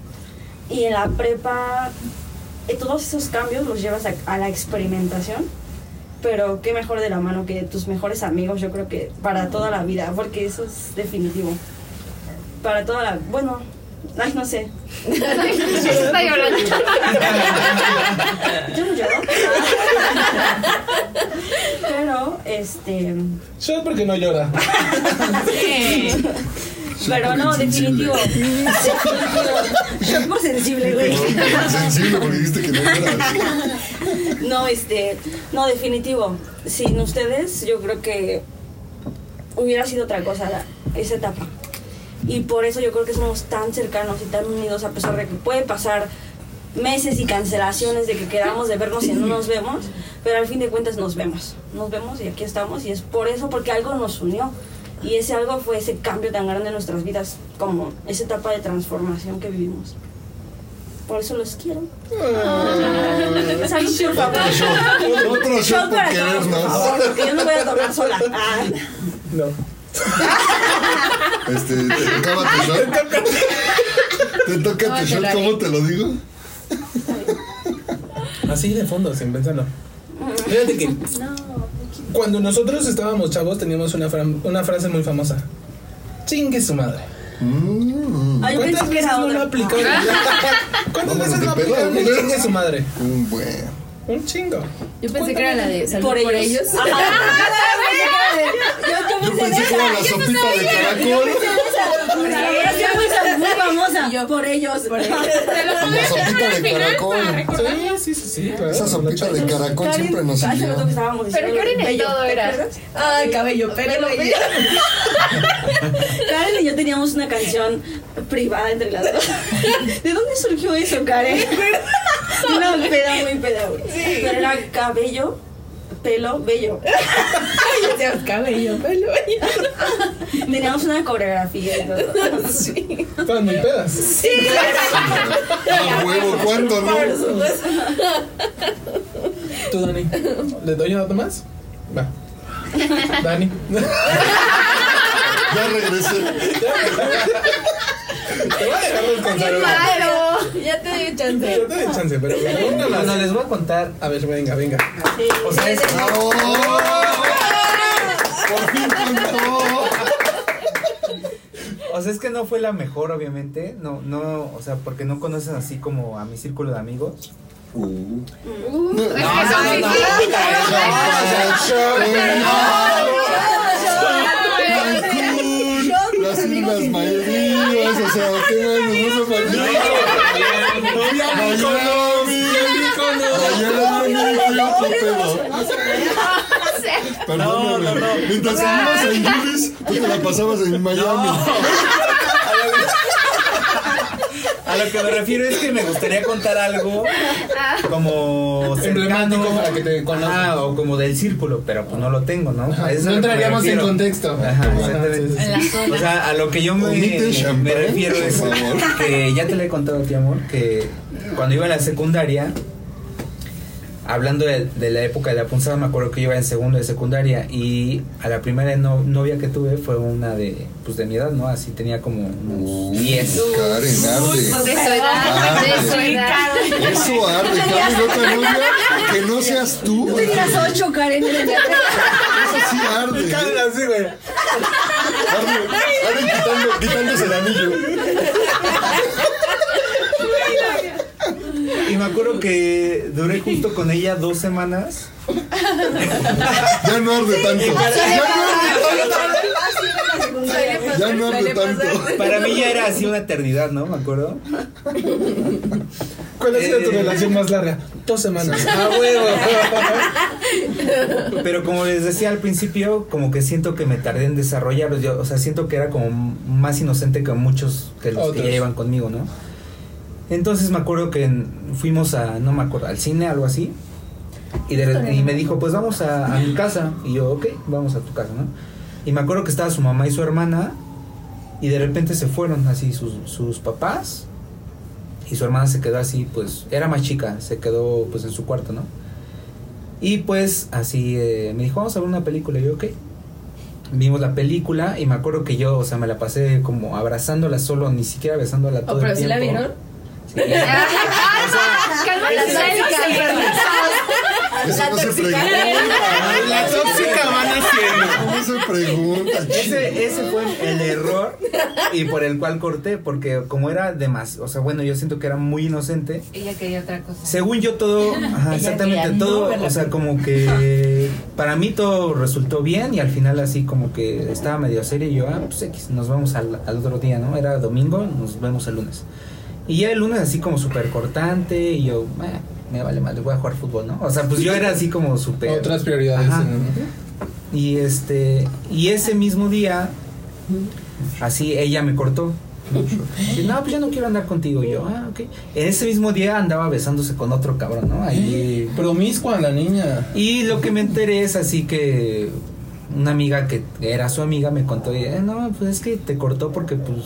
Y en la prepa, eh, todos esos cambios los llevas a la experimentación. Pero qué mejor de la mano que tus mejores amigos, yo creo que para toda la vida, porque eso es definitivo. Para toda la. Bueno, ay, no sé. Está llorando. Yo no lloro. Pero, este. Yo porque no llora. Pero no, definitivo. Shock por sensible, güey. Sensible porque dijiste que no. No, este. No, definitivo. Sin ustedes, yo creo que hubiera sido otra cosa la- esa etapa. Y por eso yo creo que somos tan cercanos y tan unidos, a pesar de que puede pasar meses y cancelaciones de que quedamos de vernos y no nos vemos, pero al fin de cuentas nos vemos. Nos vemos y aquí estamos y es por eso, porque algo nos unió. Y ese algo fue ese cambio tan grande en nuestras vidas, como esa etapa de transformación que vivimos. Por eso los quiero. Salud, por favor. Otro show, por para todos, por querernos. porque yo no voy a tomar sola. Ah. No. Este, te tocaba tu shot. Te toca tu shot, ¿cómo te lo digo? Así de fondo, sin pensarlo. Fíjate que cuando nosotros estábamos chavos teníamos una, una frase muy famosa. Chingue su madre. Mm, ¿Cuántas veces no lo otra. aplicaron? ¿Cuántas veces no aplicaron el chingue su madre? un buen. Un chingo. Yo pensé que era la de salud Por por, ellos. Yo pensé que era la sopita de caracol. Sí fue muy famosa. Yo por ellos. Por ellos. La sopita de caracol. Sí, sí, sí, sí, claro. Esa sopita de caracol siempre nos Pero en bello, todo ¿te era. Ay, cabello, pelo. Karen y yo teníamos una canción privada entre las dos. ¿De dónde surgió eso, Karen? Una peda muy peda, güey. Pero era cabello, pelo, bello. Cabello, pelo, bello. Teníamos una coreografía y todo. Sí. Estaban muy pedas. Sí, A huevo, ¿cuándo no? Por supuesto. ¿Tú, Dani? ¿Le doy un dato más? Va. Dani. Ya regresé. Te voy a dejar descansar. ahora. Claro. Ya te doy chance. Yo te doy chance, pero No, más. no, les voy a contar. A ver, venga, venga. O sea, es, ¡Bravo! Por fin contó. o sea, es que no fue la mejor, obviamente. No, no, o sea, porque no conocen así como a mi círculo de amigos. Uh. Uh, No, son- no, Miami, otro pedo. Perdóname. Mientras ibas en Julis, tú te la pasabas en Miami. A lo que me refiero es que me gustaría contar algo como Emblemático cercano, para que te conozcan. Ah, o como del círculo, pero pues no lo tengo, ¿no? No entraríamos en contexto. Ajá, exactamente. sí, sí. En la zona. O sea, a lo que yo me, me refiero es que ya te lo he contado a ti, amor, que cuando iba a la secundaria, hablando de, de la época de la punzada, me acuerdo que yo iba en segundo de secundaria y a la primera no- novia que tuve fue una de, pues de mi edad, ¿no? Así tenía como unos 10. Karen, De su arde. edad, de su edad. Eso arde, Karen, otra novia que no seas tú. Tenías ocho, Karen. Eso sí arde. Karen, así, güey. Arde, arde quitando, quitándose el anillo. Y me acuerdo que duré justo con ella dos semanas. Ya no arde tanto. Ya no arde tanto. Ya no arde tanto. Para mí ya era así una eternidad, ¿no? Me acuerdo. ¿Cuál ha sido tu Eh. relación más larga? Dos semanas. ¡Ah, huevo! Pero como les decía al principio, como que siento que me tardé en desarrollarlos. Yo, o sea, siento que era como más inocente que muchos que los que ya iban conmigo, ¿no? Entonces me acuerdo que fuimos a, no me acuerdo, al cine, algo así. Y, de- y me dijo, pues vamos a, a mi casa. Y yo, ok, vamos a tu casa, ¿no? Y me acuerdo que estaba su mamá y su hermana. Y de repente se fueron así sus, sus papás. Y su hermana se quedó así, pues era más chica, se quedó pues en su cuarto, ¿no? Y pues así eh, me dijo, vamos a ver una película. Y yo, ok. Vimos la película y me acuerdo que yo, o sea, me la pasé como abrazándola solo, ni siquiera besándola todo Oh, pero el sí la tiempo. vieron. Sí. Cálmate, La Cálmate. Eso no se pregunta. La tóxica van haciendo. No se pregunta, chico. Ese, ese fue el error y por el cual corté, porque como era de más, o sea, bueno, yo siento que era muy inocente. Ella quería otra cosa. Según yo todo, ajá, exactamente, todo, no o sea, como que para mí todo resultó bien y al final así como que estaba medio serio y yo, ah, pues X, nos vemos al, al otro día, ¿no? Era domingo, nos vemos el lunes. Y ya el lunes así como súper cortante y yo, "Ah, me vale mal, voy a jugar fútbol, ¿no? O sea, pues yo era así como súper... Otras prioridades. Ajá. ¿no? Y este, y ese mismo día, así ella me cortó. No, pues yo no quiero andar contigo. Y yo, ah, ok. En ese mismo día andaba besándose con otro cabrón, ¿no? Ahí. Promiscua la niña. Y lo que me enteré es así que una amiga que era su amiga me contó, y, "Eh, no, pues es que te cortó porque pues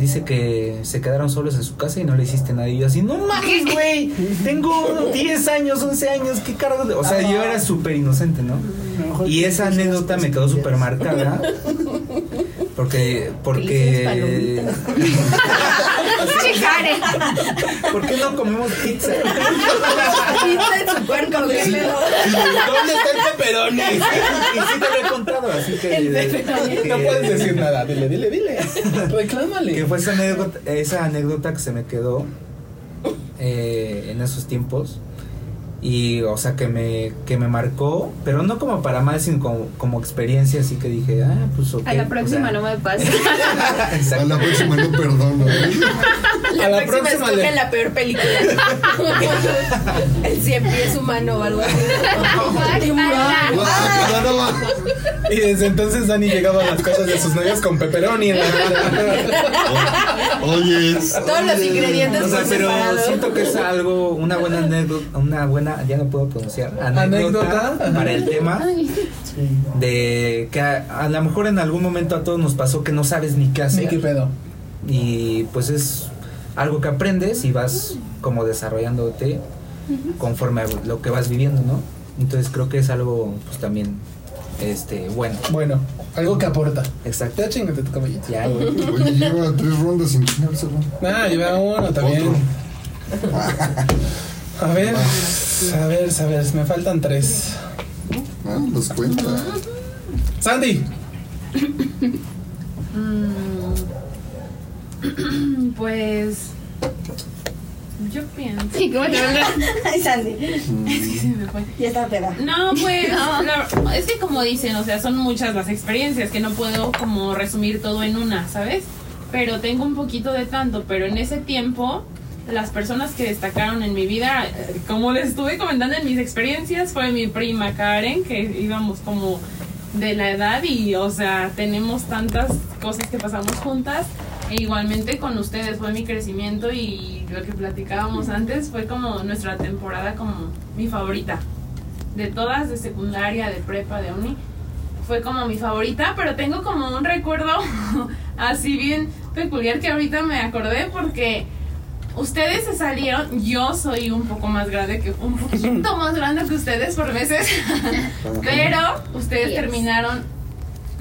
dice que se quedaron solos en su casa y no le hiciste nada. Y yo así, no mames, güey, tengo 10 años, 11 años, qué carajo. de-?" O sea, yo era súper inocente, ¿no? Y esa anécdota me quedó súper marcada. Porque, porque, Che, Karen. ¿por qué no comemos pizza? Pizza en su cuerpo, qué pedo. ¿Dónde está el pepperoni? Y sí te lo he contado, así que, No que- puedes decir nada. Dile, dile, dile. Reclámale. que fue esa anécdota, esa anécdota que se me quedó eh, en esos tiempos y o sea que me que me marcó pero no como para más sino como, como experiencia así que dije ah pues ok A la o próxima sea, no me pasa. A la próxima no perdono. ¿eh? La, A la próxima, próxima escoge le- la peor película. El cien pies humano o algo así. Va. Y desde entonces Dani llegaba a las casas de sus novios con pepperoni en la Oye, Todos los ingredientes o sea, pero separado. siento que es algo una buena anécdota una buena ya no puedo pronunciar anécdota, para el tema de que a, a lo mejor en algún momento a todos nos pasó que no sabes ni qué hacer. Qué pedo. y pues es algo que aprendes y vas como desarrollándote conforme a lo que vas viviendo, ¿no? Entonces creo que es algo pues también este bueno. Bueno, algo que aporta. Exacto. Ya chingate tu caballito. Ya, güey. Oye, lleva tres rondas sin chingárselo. Ah, lleva uno también. Otro. A ver, a ver, a ver, me faltan tres. Ah, los cuenta. Sandy. Mm, pues. Yo pienso. Sí, ¿cómo te Ay, Sandy. Se me fue. Ya está peda. No, pues, la- es que como dicen, o sea, son muchas las experiencias que no puedo como resumir todo en una, ¿sabes? Pero tengo un poquito de tanto, pero en ese tiempo las personas que destacaron en mi vida, eh, como les estuve comentando en mis experiencias, fue mi prima Karen, que íbamos como de la edad y, o sea, tenemos tantas cosas que pasamos juntas. E igualmente con ustedes fue mi crecimiento y lo que platicábamos antes fue como nuestra temporada como mi favorita de todas, de secundaria, de prepa, de uni, fue como mi favorita, pero tengo como un recuerdo así bien peculiar que ahorita me acordé porque ustedes se salieron, yo soy un poco más grande que, un poquito más grande que ustedes por veces, pero ustedes Yes. terminaron,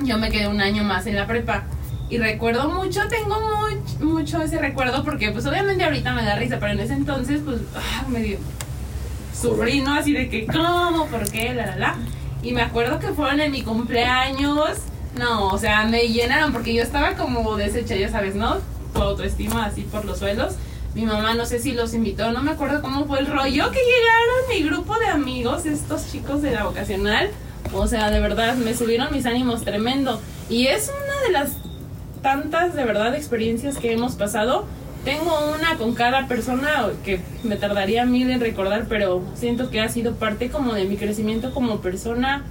yo me quedé un año más en la prepa. Y recuerdo mucho, tengo much- mucho ese recuerdo porque pues obviamente ahorita me da risa, pero en ese entonces pues ah, medio sufrí, ¿no? Así de que, ¿cómo? ¿Por qué? La, la, la. Y me acuerdo que fueron en mi cumpleaños. No, o sea, me llenaron porque yo estaba como deshecha, ya sabes, ¿no? Tu autoestima así por los suelos. Mi mamá no sé si los invitó, no me acuerdo cómo fue el rollo que llegaron mi grupo de amigos, estos chicos de la vocacional. O sea, de verdad, me subieron mis ánimos tremendo. Y es una de las tantas, de verdad, experiencias que hemos pasado. Tengo una con cada persona que me tardaría mil en recordar, pero siento que ha sido parte como de mi crecimiento como persona,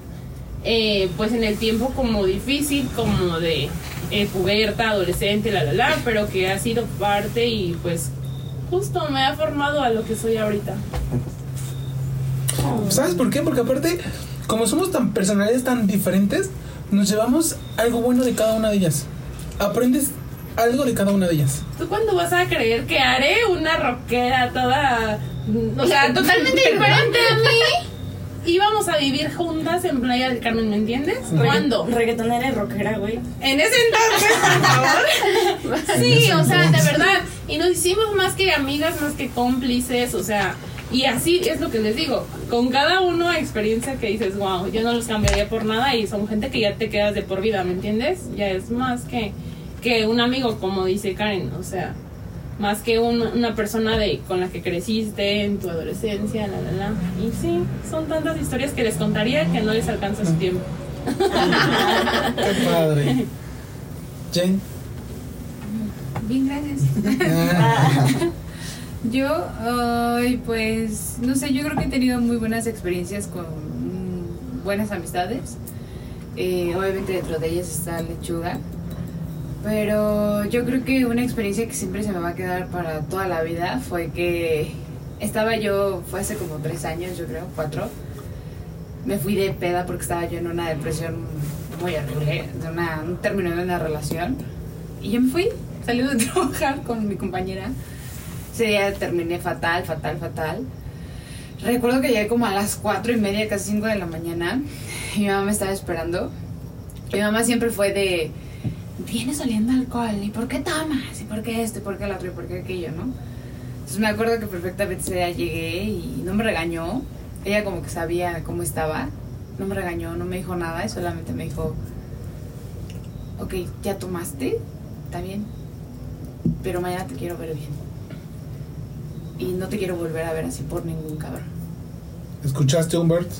eh, pues en el tiempo como difícil, como de eh, puberta, adolescente, la, la, la, pero que ha sido parte y pues justo me ha formado a lo que soy ahorita. ¿Sabes por qué? Porque aparte, como somos tan personalidades tan diferentes, nos llevamos algo bueno de cada una de ellas. Aprendes algo de cada una de ellas. ¿Tú cuándo vas a creer que haré una rockera toda... O sea, totalmente diferente a mí? Íbamos a vivir juntas en Playa del Carmen, ¿me entiendes? ¿Cuándo? Reggaetonera y rockera, güey. En ese entonces, por favor. Sí, o sea, de verdad. Y nos hicimos más que amigas, más que cómplices, o sea. Y así es lo que les digo. Con cada uno experiencia que dices, wow, yo no los cambiaría por nada y son gente que ya te quedas de por vida, ¿me entiendes? Ya es más que, que un amigo, como dice Karen, o sea, más que un- una persona de con la que creciste en tu adolescencia, la, la, la. Y sí, son tantas historias que les contaría que no les alcanza su tiempo. Qué padre. Jen. Bien, gracias. Yo, pues, no sé, yo creo que he tenido muy buenas experiencias con mm, buenas amistades. Eh, obviamente dentro de ellas está lechuga. Pero yo creo que una experiencia que siempre se me va a quedar para toda la vida fue que estaba yo, fue hace como tres años, yo creo, cuatro. Me fui de peda porque estaba yo en una depresión muy horrible, de una, un de una relación. Y yo me fui, salí de trabajar con mi compañera. Ese día terminé fatal, fatal, fatal. Recuerdo que llegué como a las cuatro y media, casi cinco de la mañana. Y mi mamá me estaba esperando. Mi mamá siempre fue de, vienes oliendo alcohol, ¿y por qué tomas? ¿Y por qué esto? ¿Y por qué el otro? ¿Y por qué aquello? ¿no? Entonces me acuerdo que perfectamente ese llegué y no me regañó. Ella como que sabía cómo estaba. No me regañó, no me dijo nada y solamente me dijo, ok, ¿ya tomaste? Está bien. Pero mañana te quiero ver bien. Y no te quiero volver a ver así por ningún cabrón. ¿Escuchaste, Humbert?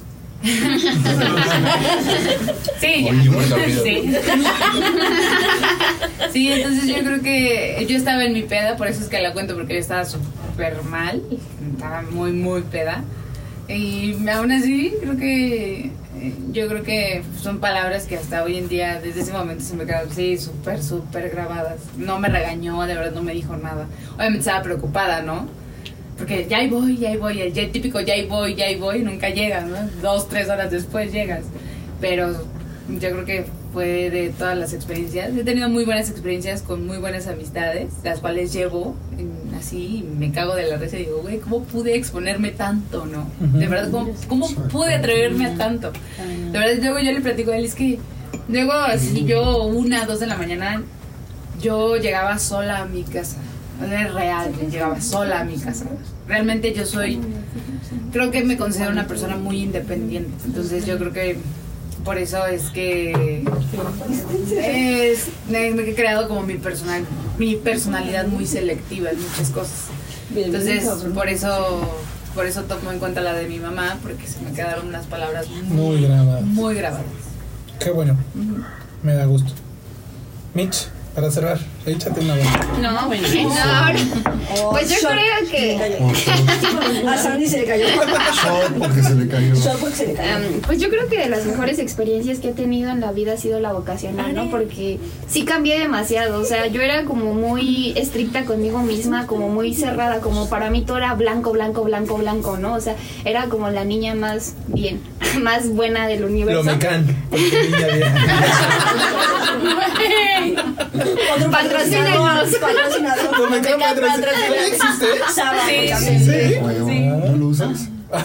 Sí, ya. Sí. Sí, entonces yo creo que yo estaba en mi peda, por eso es que la cuento, porque yo estaba súper mal, estaba muy, muy peda. Y aún así, creo que eh, yo creo que son palabras que hasta hoy en día, desde ese momento se me quedaron, sí, súper, súper grabadas. No me regañó, de verdad no me dijo nada. Obviamente estaba preocupada, ¿no? Porque ya ahí voy, ya ahí voy, el ya típico ya ahí voy, ya ahí voy, nunca llegas, ¿no? Dos, tres horas después llegas. Pero yo creo que fue de todas las experiencias. He tenido muy buenas experiencias con muy buenas amistades, las cuales llevo en- así, y me cago de la risa y digo, güey, ¿cómo pude exponerme tanto, no? De verdad, ¿cómo, cómo pude atreverme a tanto? De verdad, luego yo le platico a él, es que luego así yo, una, dos de la mañana, yo llegaba sola a mi casa. O sea, es real, yo llegaba sola a mi casa. Realmente yo soy, creo que me considero una persona muy independiente. Entonces yo creo que por eso es que es, he creado como mi, personal, mi personalidad muy selectiva en muchas cosas. Entonces por eso, por eso tomo en cuenta la de mi mamá, porque se me quedaron unas palabras Muy grabada. muy grabadas. Qué bueno. Me da gusto. Mitch, para cerrar, échate una buena. No, bueno. No, pues yo shot. creo que. A Sandy se le cayó. Shot porque se le cayó. Shot porque se le cayó. Em, pues yo creo que de las mejores experiencias que he tenido en la vida ha sido la vocacional, ¿no? Porque sí cambié demasiado, o sea, yo era como muy estricta conmigo misma, como muy cerrada, como para mí todo era blanco, blanco, blanco, blanco, ¿no? O sea, era como la niña más bien, más buena del Lo universo. me can. Porque niña bien. Otro. Patrocinador. Lo me can patrocina. ¿Todavía existe? Sí. Sí. ¿Tú lo usas?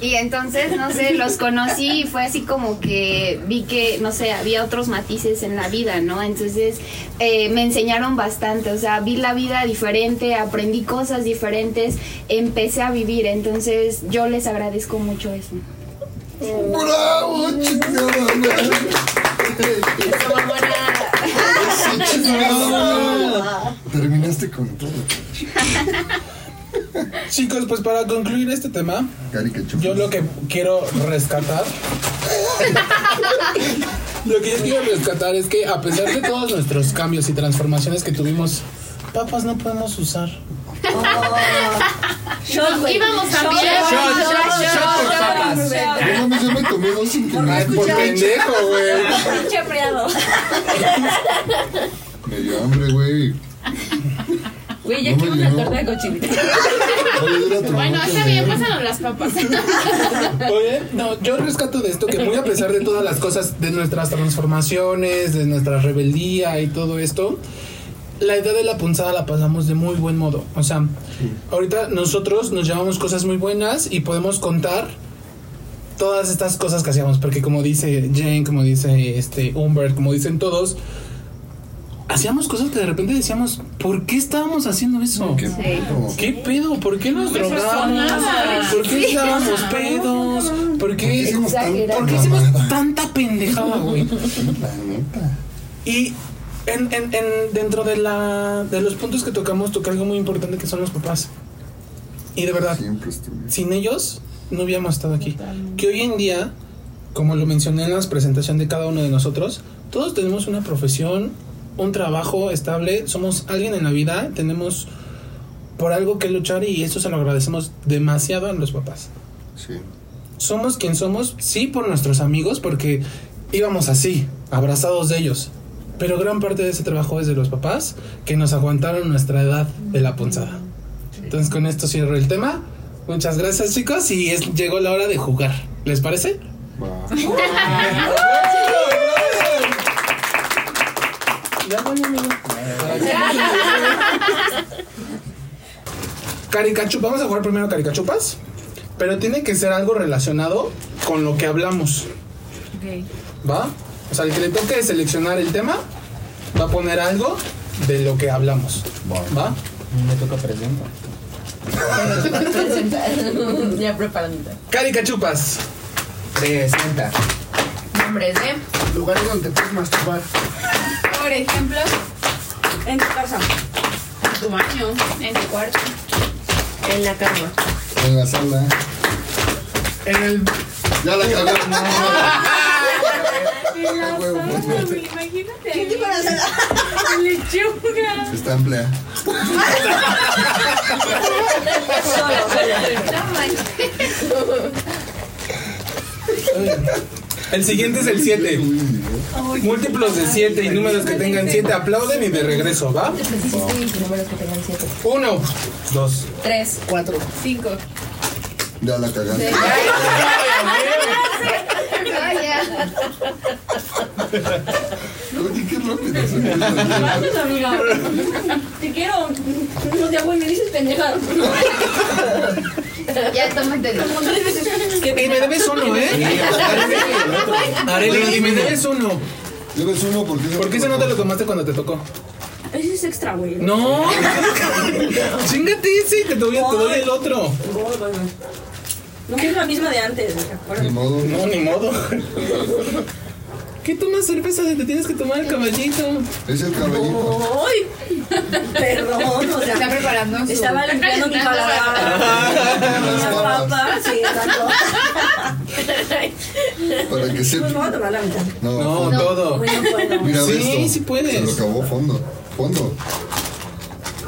Y entonces, no sé, los conocí y fue así como que vi que, no sé, había otros matices en la vida, ¿no? Entonces eh, me enseñaron bastante, o sea, vi la vida diferente, aprendí cosas diferentes, empecé a vivir, entonces yo les agradezco mucho eso. ¡Bravo, chingada! madre! Chingada. Terminaste con todo. Chicos, pues para concluir este tema, yo lo que quiero rescatar. lo que yo quiero rescatar es que a pesar de todos nuestros cambios y transformaciones que tuvimos, papas no podemos usar. Shot, güey. Íbamos también. Shot, shot, shot por papas. Yo me tomé dos sin por pendejo, güey. Pinche priado. Me dio hambre, güey. Güey, ya No quiero una torta de cochinita. Bueno, está bien, pásanos las papas. Oye, no, yo rescato de esto que muy a pesar de todas las cosas, de nuestras transformaciones, de nuestra rebeldía y todo esto, la idea de la punzada la pasamos de muy buen modo. O sea, ahorita nosotros nos llevamos cosas muy buenas y podemos contar todas estas cosas que hacíamos, porque como dice Jane, como dice este Humbert, como dicen todos, hacíamos cosas que de repente decíamos, ¿por qué estábamos haciendo eso? ¿Qué pedo? ¿Qué pedo? ¿Por qué nos drogamos? ¿Por qué estábamos pedos? ¿Por ¿Por qué ¿por qué hicimos tanta pendejada, güey? La neta. Y en, en, en- dentro de, la, de los puntos que tocamos, toca algo muy importante que son los papás. Y de verdad, sin ellos no hubiéramos estado aquí. Que hoy en día, como lo mencioné en la presentación de cada uno de nosotros, todos tenemos una profesión, un trabajo estable, somos alguien en la vida, tenemos por algo que luchar y eso se lo agradecemos demasiado a los papás. Sí. Somos quien somos, sí, por nuestros amigos, porque íbamos así, abrazados de ellos. Pero gran parte de ese trabajo es de los papás que nos aguantaron nuestra edad de la punzada. Entonces con esto cierro el tema. Muchas gracias chicos y es, llegó la hora de jugar. ¿Les parece? Va. Caricachupas, vamos a jugar primero caricachupas, pero tiene que ser algo relacionado con lo que hablamos. ¿Va? O sea, el que le toque seleccionar el tema va a poner algo de lo que hablamos. ¿Va? Me toca presentar. ya preparando. Caricachupas. Presenta. Nombres de. Lugares donde puedes masturbar. Por ejemplo, En tu casa. tu baño, en tu cuarto. En la cama. En la sala. En el Ya la cagaron. En la huevo. sala, güey, imagínate. ¿Qué tipo de sala? Lechuga. Está emplea. El siguiente es el 7. Múltiplos de 7 y números que tengan 7 aplauden y de regreso, ¿va? Números que tengan siete. 1, 2, Tres. Cuatro. Cinco. Ya la cagaste. Oye, qué rápido se fue. Gracias, amiga. Te quiero. No te hago y me dices pendejada. Ya tómate Como tres veces. Y me debes uno, ¿eh? Areli, y me debes uno. Uno porque... ¿Por qué ese no te lo tomaste cuando te tocó? Ese es extra, güey. No. Chingate ese, te doy, te doy el otro. No es la misma de antes, Ni modo. No, ni modo. ¿Qué tomas cerveza si te tienes que tomar el caballito? Es el caballito. ¡Ay! Perdón, o sea. Está preparando su- Estaba limpiando mi paladar. Sí, exacto. Para que Pues me voy sepa. a tomar la mitad. No, No, todo. Bueno, puedo. Mira, Sí, esto. sí puedes. Se lo acabó fondo. Fondo.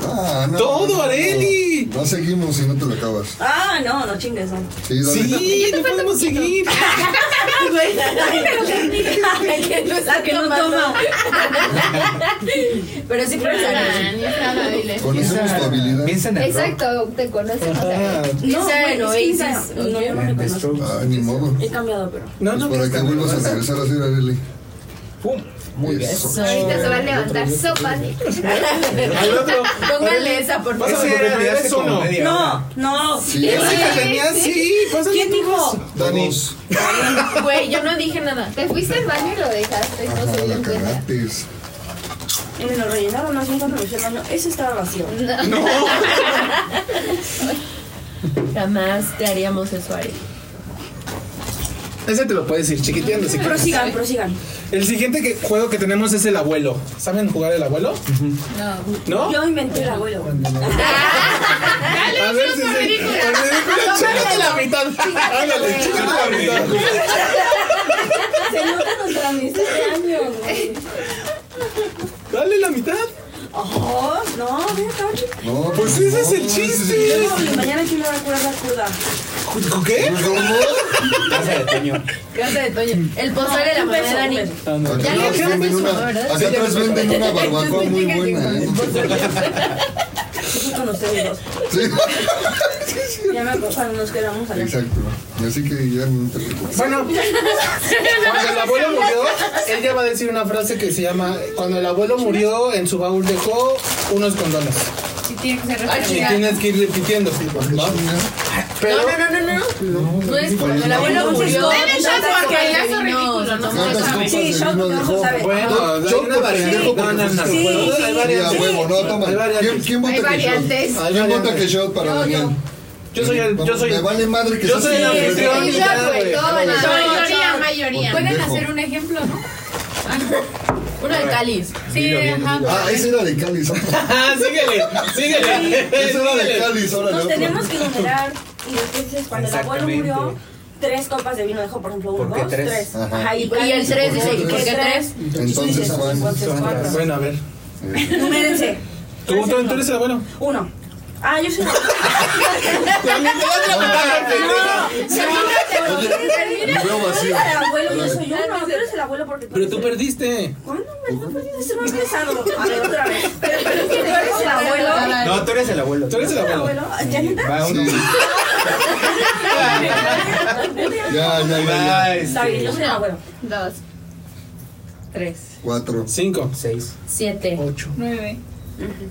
Ah, no. Todo, no, no. Areli. No seguimos si no te lo acabas. Ah, no, no chingues, no. Sí, dale. Sí, no podemos seguir. La que no toma. Pero sí dile. Conocemos tu habilidad. Piensa en el rock. Exacto, te conocemos. No, Oasis. que No, yo no me conozco. Ah, ni modo. He cambiado, pero. No, Pues no, para que vuelvas a regresar a ser Areli. Pum. Muy bien. Eso. Ahorita se va a levantar sopa. Al otro. Póngale esa, por favor. Pásame Ese uno. No, no. Sí, tenía, sí. ¿Quién dijo? Dani. Dos. Güey, yo no dije nada. Te fuiste al baño y lo dejaste. No se dio cuenta. me lo rellenaron así cuando me baño. Ese estaba vacío. Jamás te haríamos eso, Ari. Ese te lo puedes ir chiquiteando si quieres. Prosigan, prosigan. El siguiente que- juego que tenemos es el abuelo. ¿Saben jugar el abuelo? ¿No? Yo inventé el abuelo. A ver si se. Chíngate la mitad. Ándale, chíngate la mitad. Se nota nuestra amistad de años, güey. Dale la mitad. Oh, no. No, Pues ese es el chiste. No, mañana quién me va a curar la cruda. ¿Con qué? Casa de Toño. Casa de Toño. El pozole de la Un mamá de Dani. Acá Ya le avisaste su mamá, ¿verdad? acá atrás venden una barbacoa muy buena. ¿eh? Con ustedes dos. Sí, Ya me cuando nos quedamos allá. exacto. Así que ya no te preocupes. Bueno, cuando el abuelo murió, él ya va a decir una frase que se llama: Cuando el abuelo murió, en su baúl dejó unos condones. Sí, tiene que ser referencia. tienes que ir repitiendo. ¿va? Pero. No, no, no, no, no. No es cuando el abuelo murió. Shots tantas porque ya es ridículo, ¿no? ¿Cuántas copas Sí, vino no se sabe. Bueno, una por pendejo, No, no, no. porque Sí, Hay variantes. huevo, no, toma. ¿Quién, vota que. Hay ¿Quién vota que shot para Yo, Daniel? Yo soy el. Yo soy Me vale madre que Yo soy el anfitrión. Güey. todo, Vámonos. Mayoría, mayoría. Pueden hacer un ejemplo, ¿no? Uno de cáliz. Sí, ajá. Ah, ese era de Cáliz. Síguele, síguele. Ese era de. Cáliz, ahora Nos tenemos que numerar y después dices cuando el abuelo murió, tres copas de vino dejó, por ejemplo, uno, ¿Por qué dos, tres? tres. Ajá. y, Y el tres dice, ¿y por qué tres? Entonces. Entonces. Bueno, a ver. Numérense. ¿Tú, tú, tú eres el abuelo? Uno. Ah, yo soy la yo uno. Abuelo porque tú Pero tú perdiste. ¿Cuándo me. A ver, otra vez. Pero, pero tú eres el abuelo. No, tú eres el abuelo. Tú eres el abuelo. ¿Ya neta? Va uno. Ya, ya, ya, ya. Está bien, yo soy el abuelo. Dos, Tres. Cuatro. Cinco. Seis. Siete. Ocho. nueve.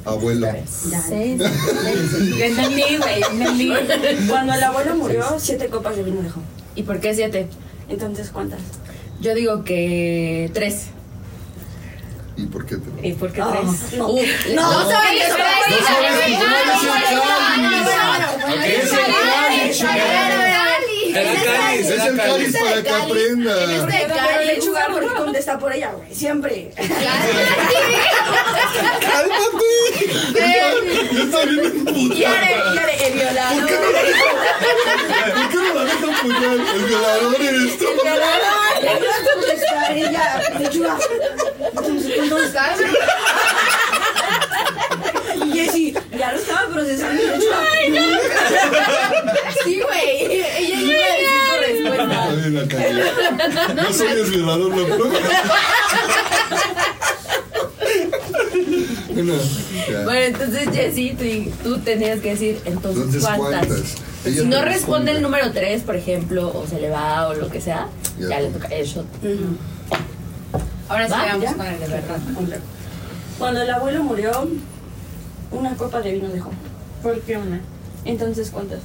Abuelo. Seis. Entendí, güey, entendí. Cuando el abuelo murió, siete copas de vino dejó. ¿Y por qué siete? Entonces, ¿cuántas? Yo digo que tres. ¿Y por qué te ¿Y por qué Ah, tres? no. Uh, No, no sabes eso, eso. Es el cáliz. El cáliz, Es el cáliz para que aprenda. Pero lechuga porque contesta por ella, güey. Siempre. ¡Cálmate! Yo estoy bien emputado. Yare, el violador. ¿Por qué no la dejan apoyar? El violador eres tú. contestar ella. Lechuga. Jessy, ya lo estaba procesando. Lechuga. Sí, güey. Ella iba a decir su respuesta. Ay, la cagué. No soy el violador, no puedo. Bueno, entonces, Jessy, tú, tú tenías que decir, entonces, Entonces, ¿cuántas? ¿cuántas? Ella Si no responde el número 3, por ejemplo, o se le va o lo que sea, Ya. ya, le toca el shot. Ahora sí ¿Va? vamos con el de verdad. Cuando el abuelo murió, una copa de vino dejó. ¿Por qué una? Entonces, ¿cuántas?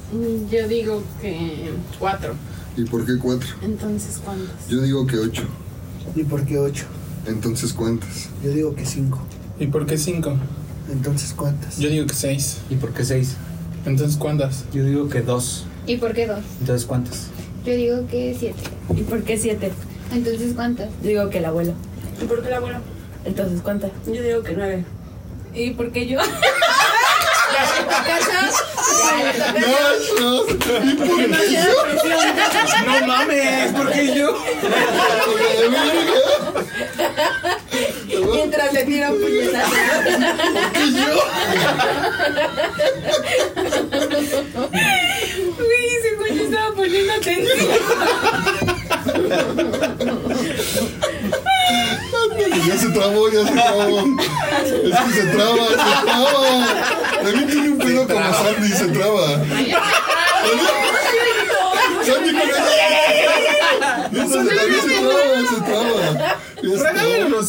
Yo digo que cuatro. ¿Y por qué cuatro? Entonces, ¿cuántas? Yo digo que ocho. ¿Y por qué ocho? Entonces cuentas. Yo digo que cinco. ¿Y por qué cinco? Entonces, ¿cuántas? Yo digo que seis. ¿Y por qué seis? Entonces, ¿cuántas? Yo digo que dos. ¿Y por qué dos? Entonces, ¿cuántas? Yo digo que siete. ¿Y por qué siete? Entonces, ¿cuántas? Yo digo que el abuelo. ¿Y por qué la abuela? Entonces, ¿cuántas? Yo digo que nueve. ¿Y por qué yo? No mames, ¿por qué yo? Mientras le tira un puñetazo. Uy, ese güey estaba poniendo atención. Ya se trabó, ya se trabó. Es que se traba, se traba. También tiene un pedo como Sandy, se traba. Sandy con eso. Ya se, traba, se traba.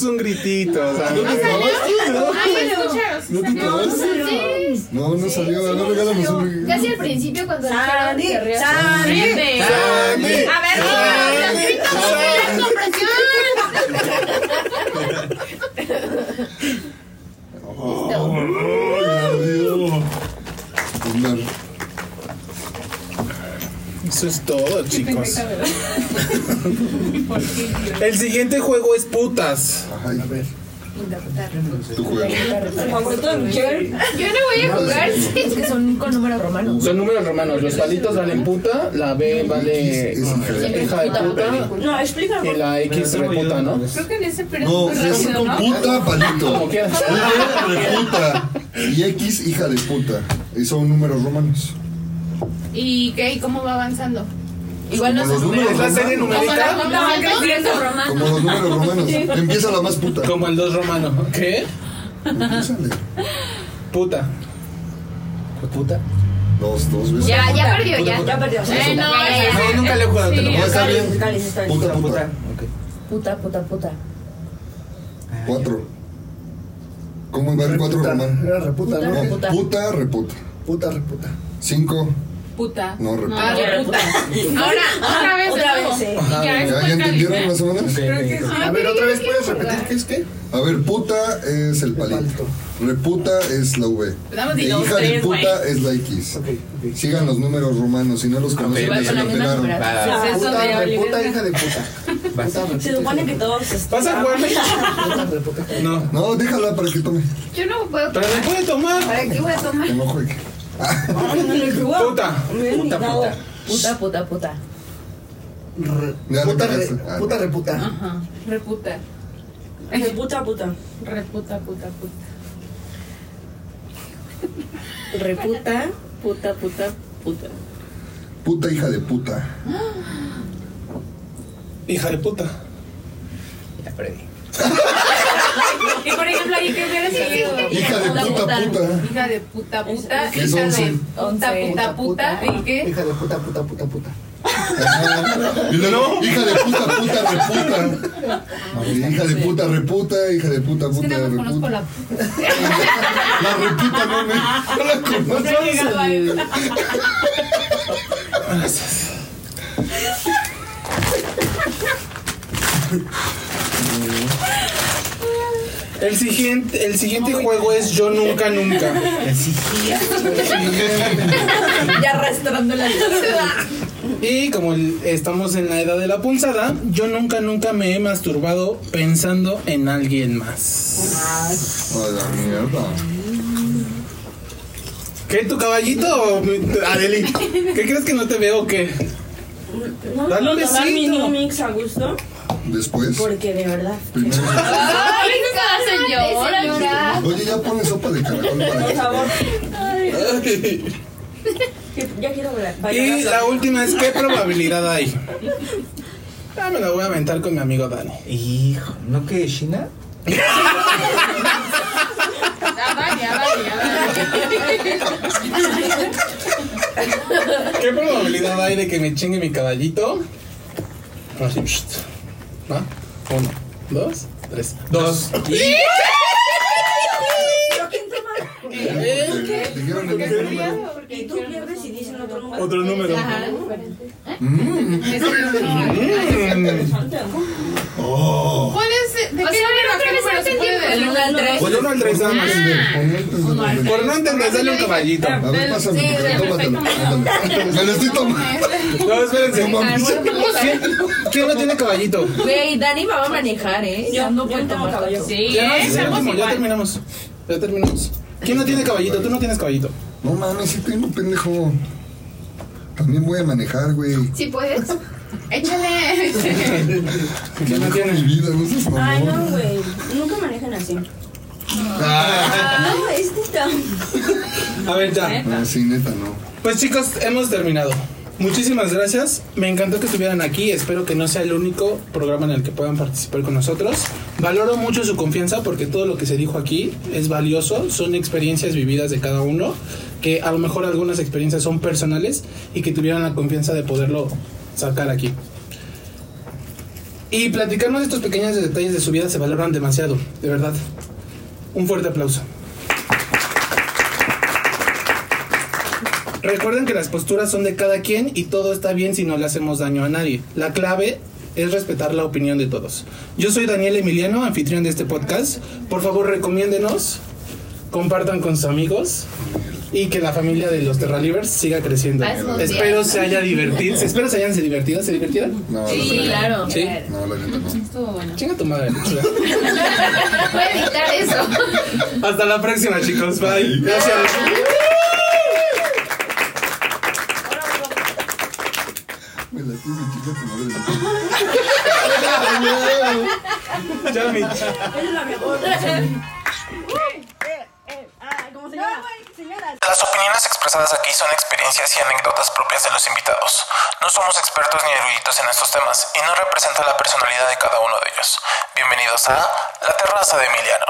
Un gritito, o sea. ¿No te trabaste? ¿No? ¿No te trabaste? Sí. No, no salió. No regálanos un Casi al principio cuando Sandy, Sandy. Sandy. A ver, no, son con presión. Ay, ardió. Andar. Eso es todo, chicos. El siguiente juego es putas. Ay, A ver. Favorito de Michelle. Yo no voy a jugar. Es que son con números romanos. Son números romanos. Los palitos valen puta, la B vale hija de- puta No, explícame. y la X reputa, ¿no? Creo que en ese No, periodo es muy es ¿no? puta palito. Como quieras. V de puta. Y X hija de puta. Y son números romanos. ¿Y qué? ¿Y cómo va avanzando? Igual no Como los se números ¿Es la serie. Como los números romanos. Empieza la más puta. Como el 2 romano. ¿Qué? Empiézale. Puta. ¿Puta? Dos, dos veces. Ya, ya perdió, Puta, ya. puta. Ya perdió. Eh, no, nunca le he jugado, te No, está bien. Puta, Puta. puta. Puta, puta, puta. Cuatro. ¿Cómo va el cuatro romano? Era reputa, No, ¿no? Reputa. puta, reputa. Puta, reputa. Cinco, Puta. no, reputa. Ah, de puta. Ahora, otra vez. Otra vez, nuevo. sí. Y que a veces ¿Ya, entendieron más o menos? Creo que sí. A ver, otra vez puedes repetir qué es qué? A ver, puta es el palito. Reputa es la V. E hija de puta es la X. Sigan los números romanos, si no los conocen, se la eso Puta, reputa, hija de puta. Se supone que todos. ¿Vas a reputa. No. No, déjala para que tome. Yo no puedo Pero le puede tomar. ¿Para qué voy a tomar? Que no juegue. Puta. Puta, puta. Puta, puta, puta. Re- Puta, re- puta, reputa. Ajá. Reputa. De puta a puta. Reputa, puta, puta. Reputa, puta, puta, puta. Puta hija de puta. Hija de puta. Ya perdí. Y por ejemplo, ahí que hubiera sido. Hija de puta puta. Hija de puta puta. ¿Qué es Hija once? de puta puta puta. ¿Y qué? Hija de puta, puta, puta, puta. Y luego, hija de puta, puta, reputa. Hija de puta, reputa, hija de puta, puta, no me conozco reputa. la La reputa no me. No la conozco. No he llegado a él. El siguiente, el siguiente juego es Yo Nunca Nunca. Ya arrastrando la Y como el- estamos en la edad de la punzada, yo nunca, nunca me he masturbado pensando en alguien más. A la mierda. ¿Qué, tu caballito o mi- Adeli? ¿Qué crees que no te veo o qué? No Dale un puedo tomar mi besito. New Mix a gusto Después, porque de verdad. primero. ¡Ay, señora! señora! Oye, ya pone sopa de caracol para Por favor. Ay. Ya quiero ver. Y la última es, ¿qué probabilidad hay? Ah, me la voy a aventar con mi amigo Dani. Hijo, ¿no que China? Ya va, ya va, ya va. ¿Qué probabilidad hay de que me chingue mi caballito? Así. ¿Va? Uno, dos, tres. Dos. Y tú pierdes y dicen otro número. Otro número. Oh. ¿Cuál es? ¿De O qué sea, Del 1 al 3 nada más. Por no entender, dale un caballito. A ver, pásame, Sí, tómatelo. Me lo estoy tomando. No, espérense. No. ¿Quién, no tiene caballito? Güey, Dani va a manejar, ¿eh? Yo- no puedo no tomar caballo. tanto. Sí, Ya, no, terminamos. Ya terminamos. ¿Quién no tiene caballito? Tú no tienes caballito. No mames, sí tengo, pendejo. También voy a manejar, güey. Si puedes. Échale. ¿Quién no Mi tiene? vida, no seas Ay, no, güey. Nunca manejan así. Ah, No, es neta. A ver, ya. no, sí, neta, no. Pues chicos, hemos terminado. Muchísimas gracias. Me encantó que estuvieran aquí. Espero que no sea el único programa en el que puedan participar con nosotros. Valoro mucho su confianza porque todo lo que se dijo aquí es valioso. Son experiencias vividas de cada uno. Que a lo mejor algunas experiencias son personales y que tuvieran la confianza de poderlo sacar aquí. Y platicarnos estos pequeños detalles de su vida se valoran demasiado, de verdad. Un fuerte aplauso. Recuerden que las posturas son de cada quien y todo está bien si no le hacemos daño a nadie. La clave es respetar la opinión de todos. Yo soy Daniel Emiliano, anfitrión de este podcast. Por favor, recomiéndenos, compartan con sus amigos y que la familia de los Terralivers siga creciendo. Mundial. Espero se haya divertido. Espero se hayan se divertido. ¿Se divertieron? No, Sí, claro. Sí. No, la neta no. Estuvo bueno. Chinga tu madre. Puede editar eso. Hasta la próxima, chicos. Bye. Gracias. Me la tuve, chica, tu madre. Ya, mi- Es la mejor. ¿Cómo se llama? Las opiniones expresadas aquí son experiencias y anécdotas propias de los invitados. No somos expertos ni eruditos en estos temas y no representan la personalidad de cada uno de ellos. Bienvenidos a La Terraza de Emiliano.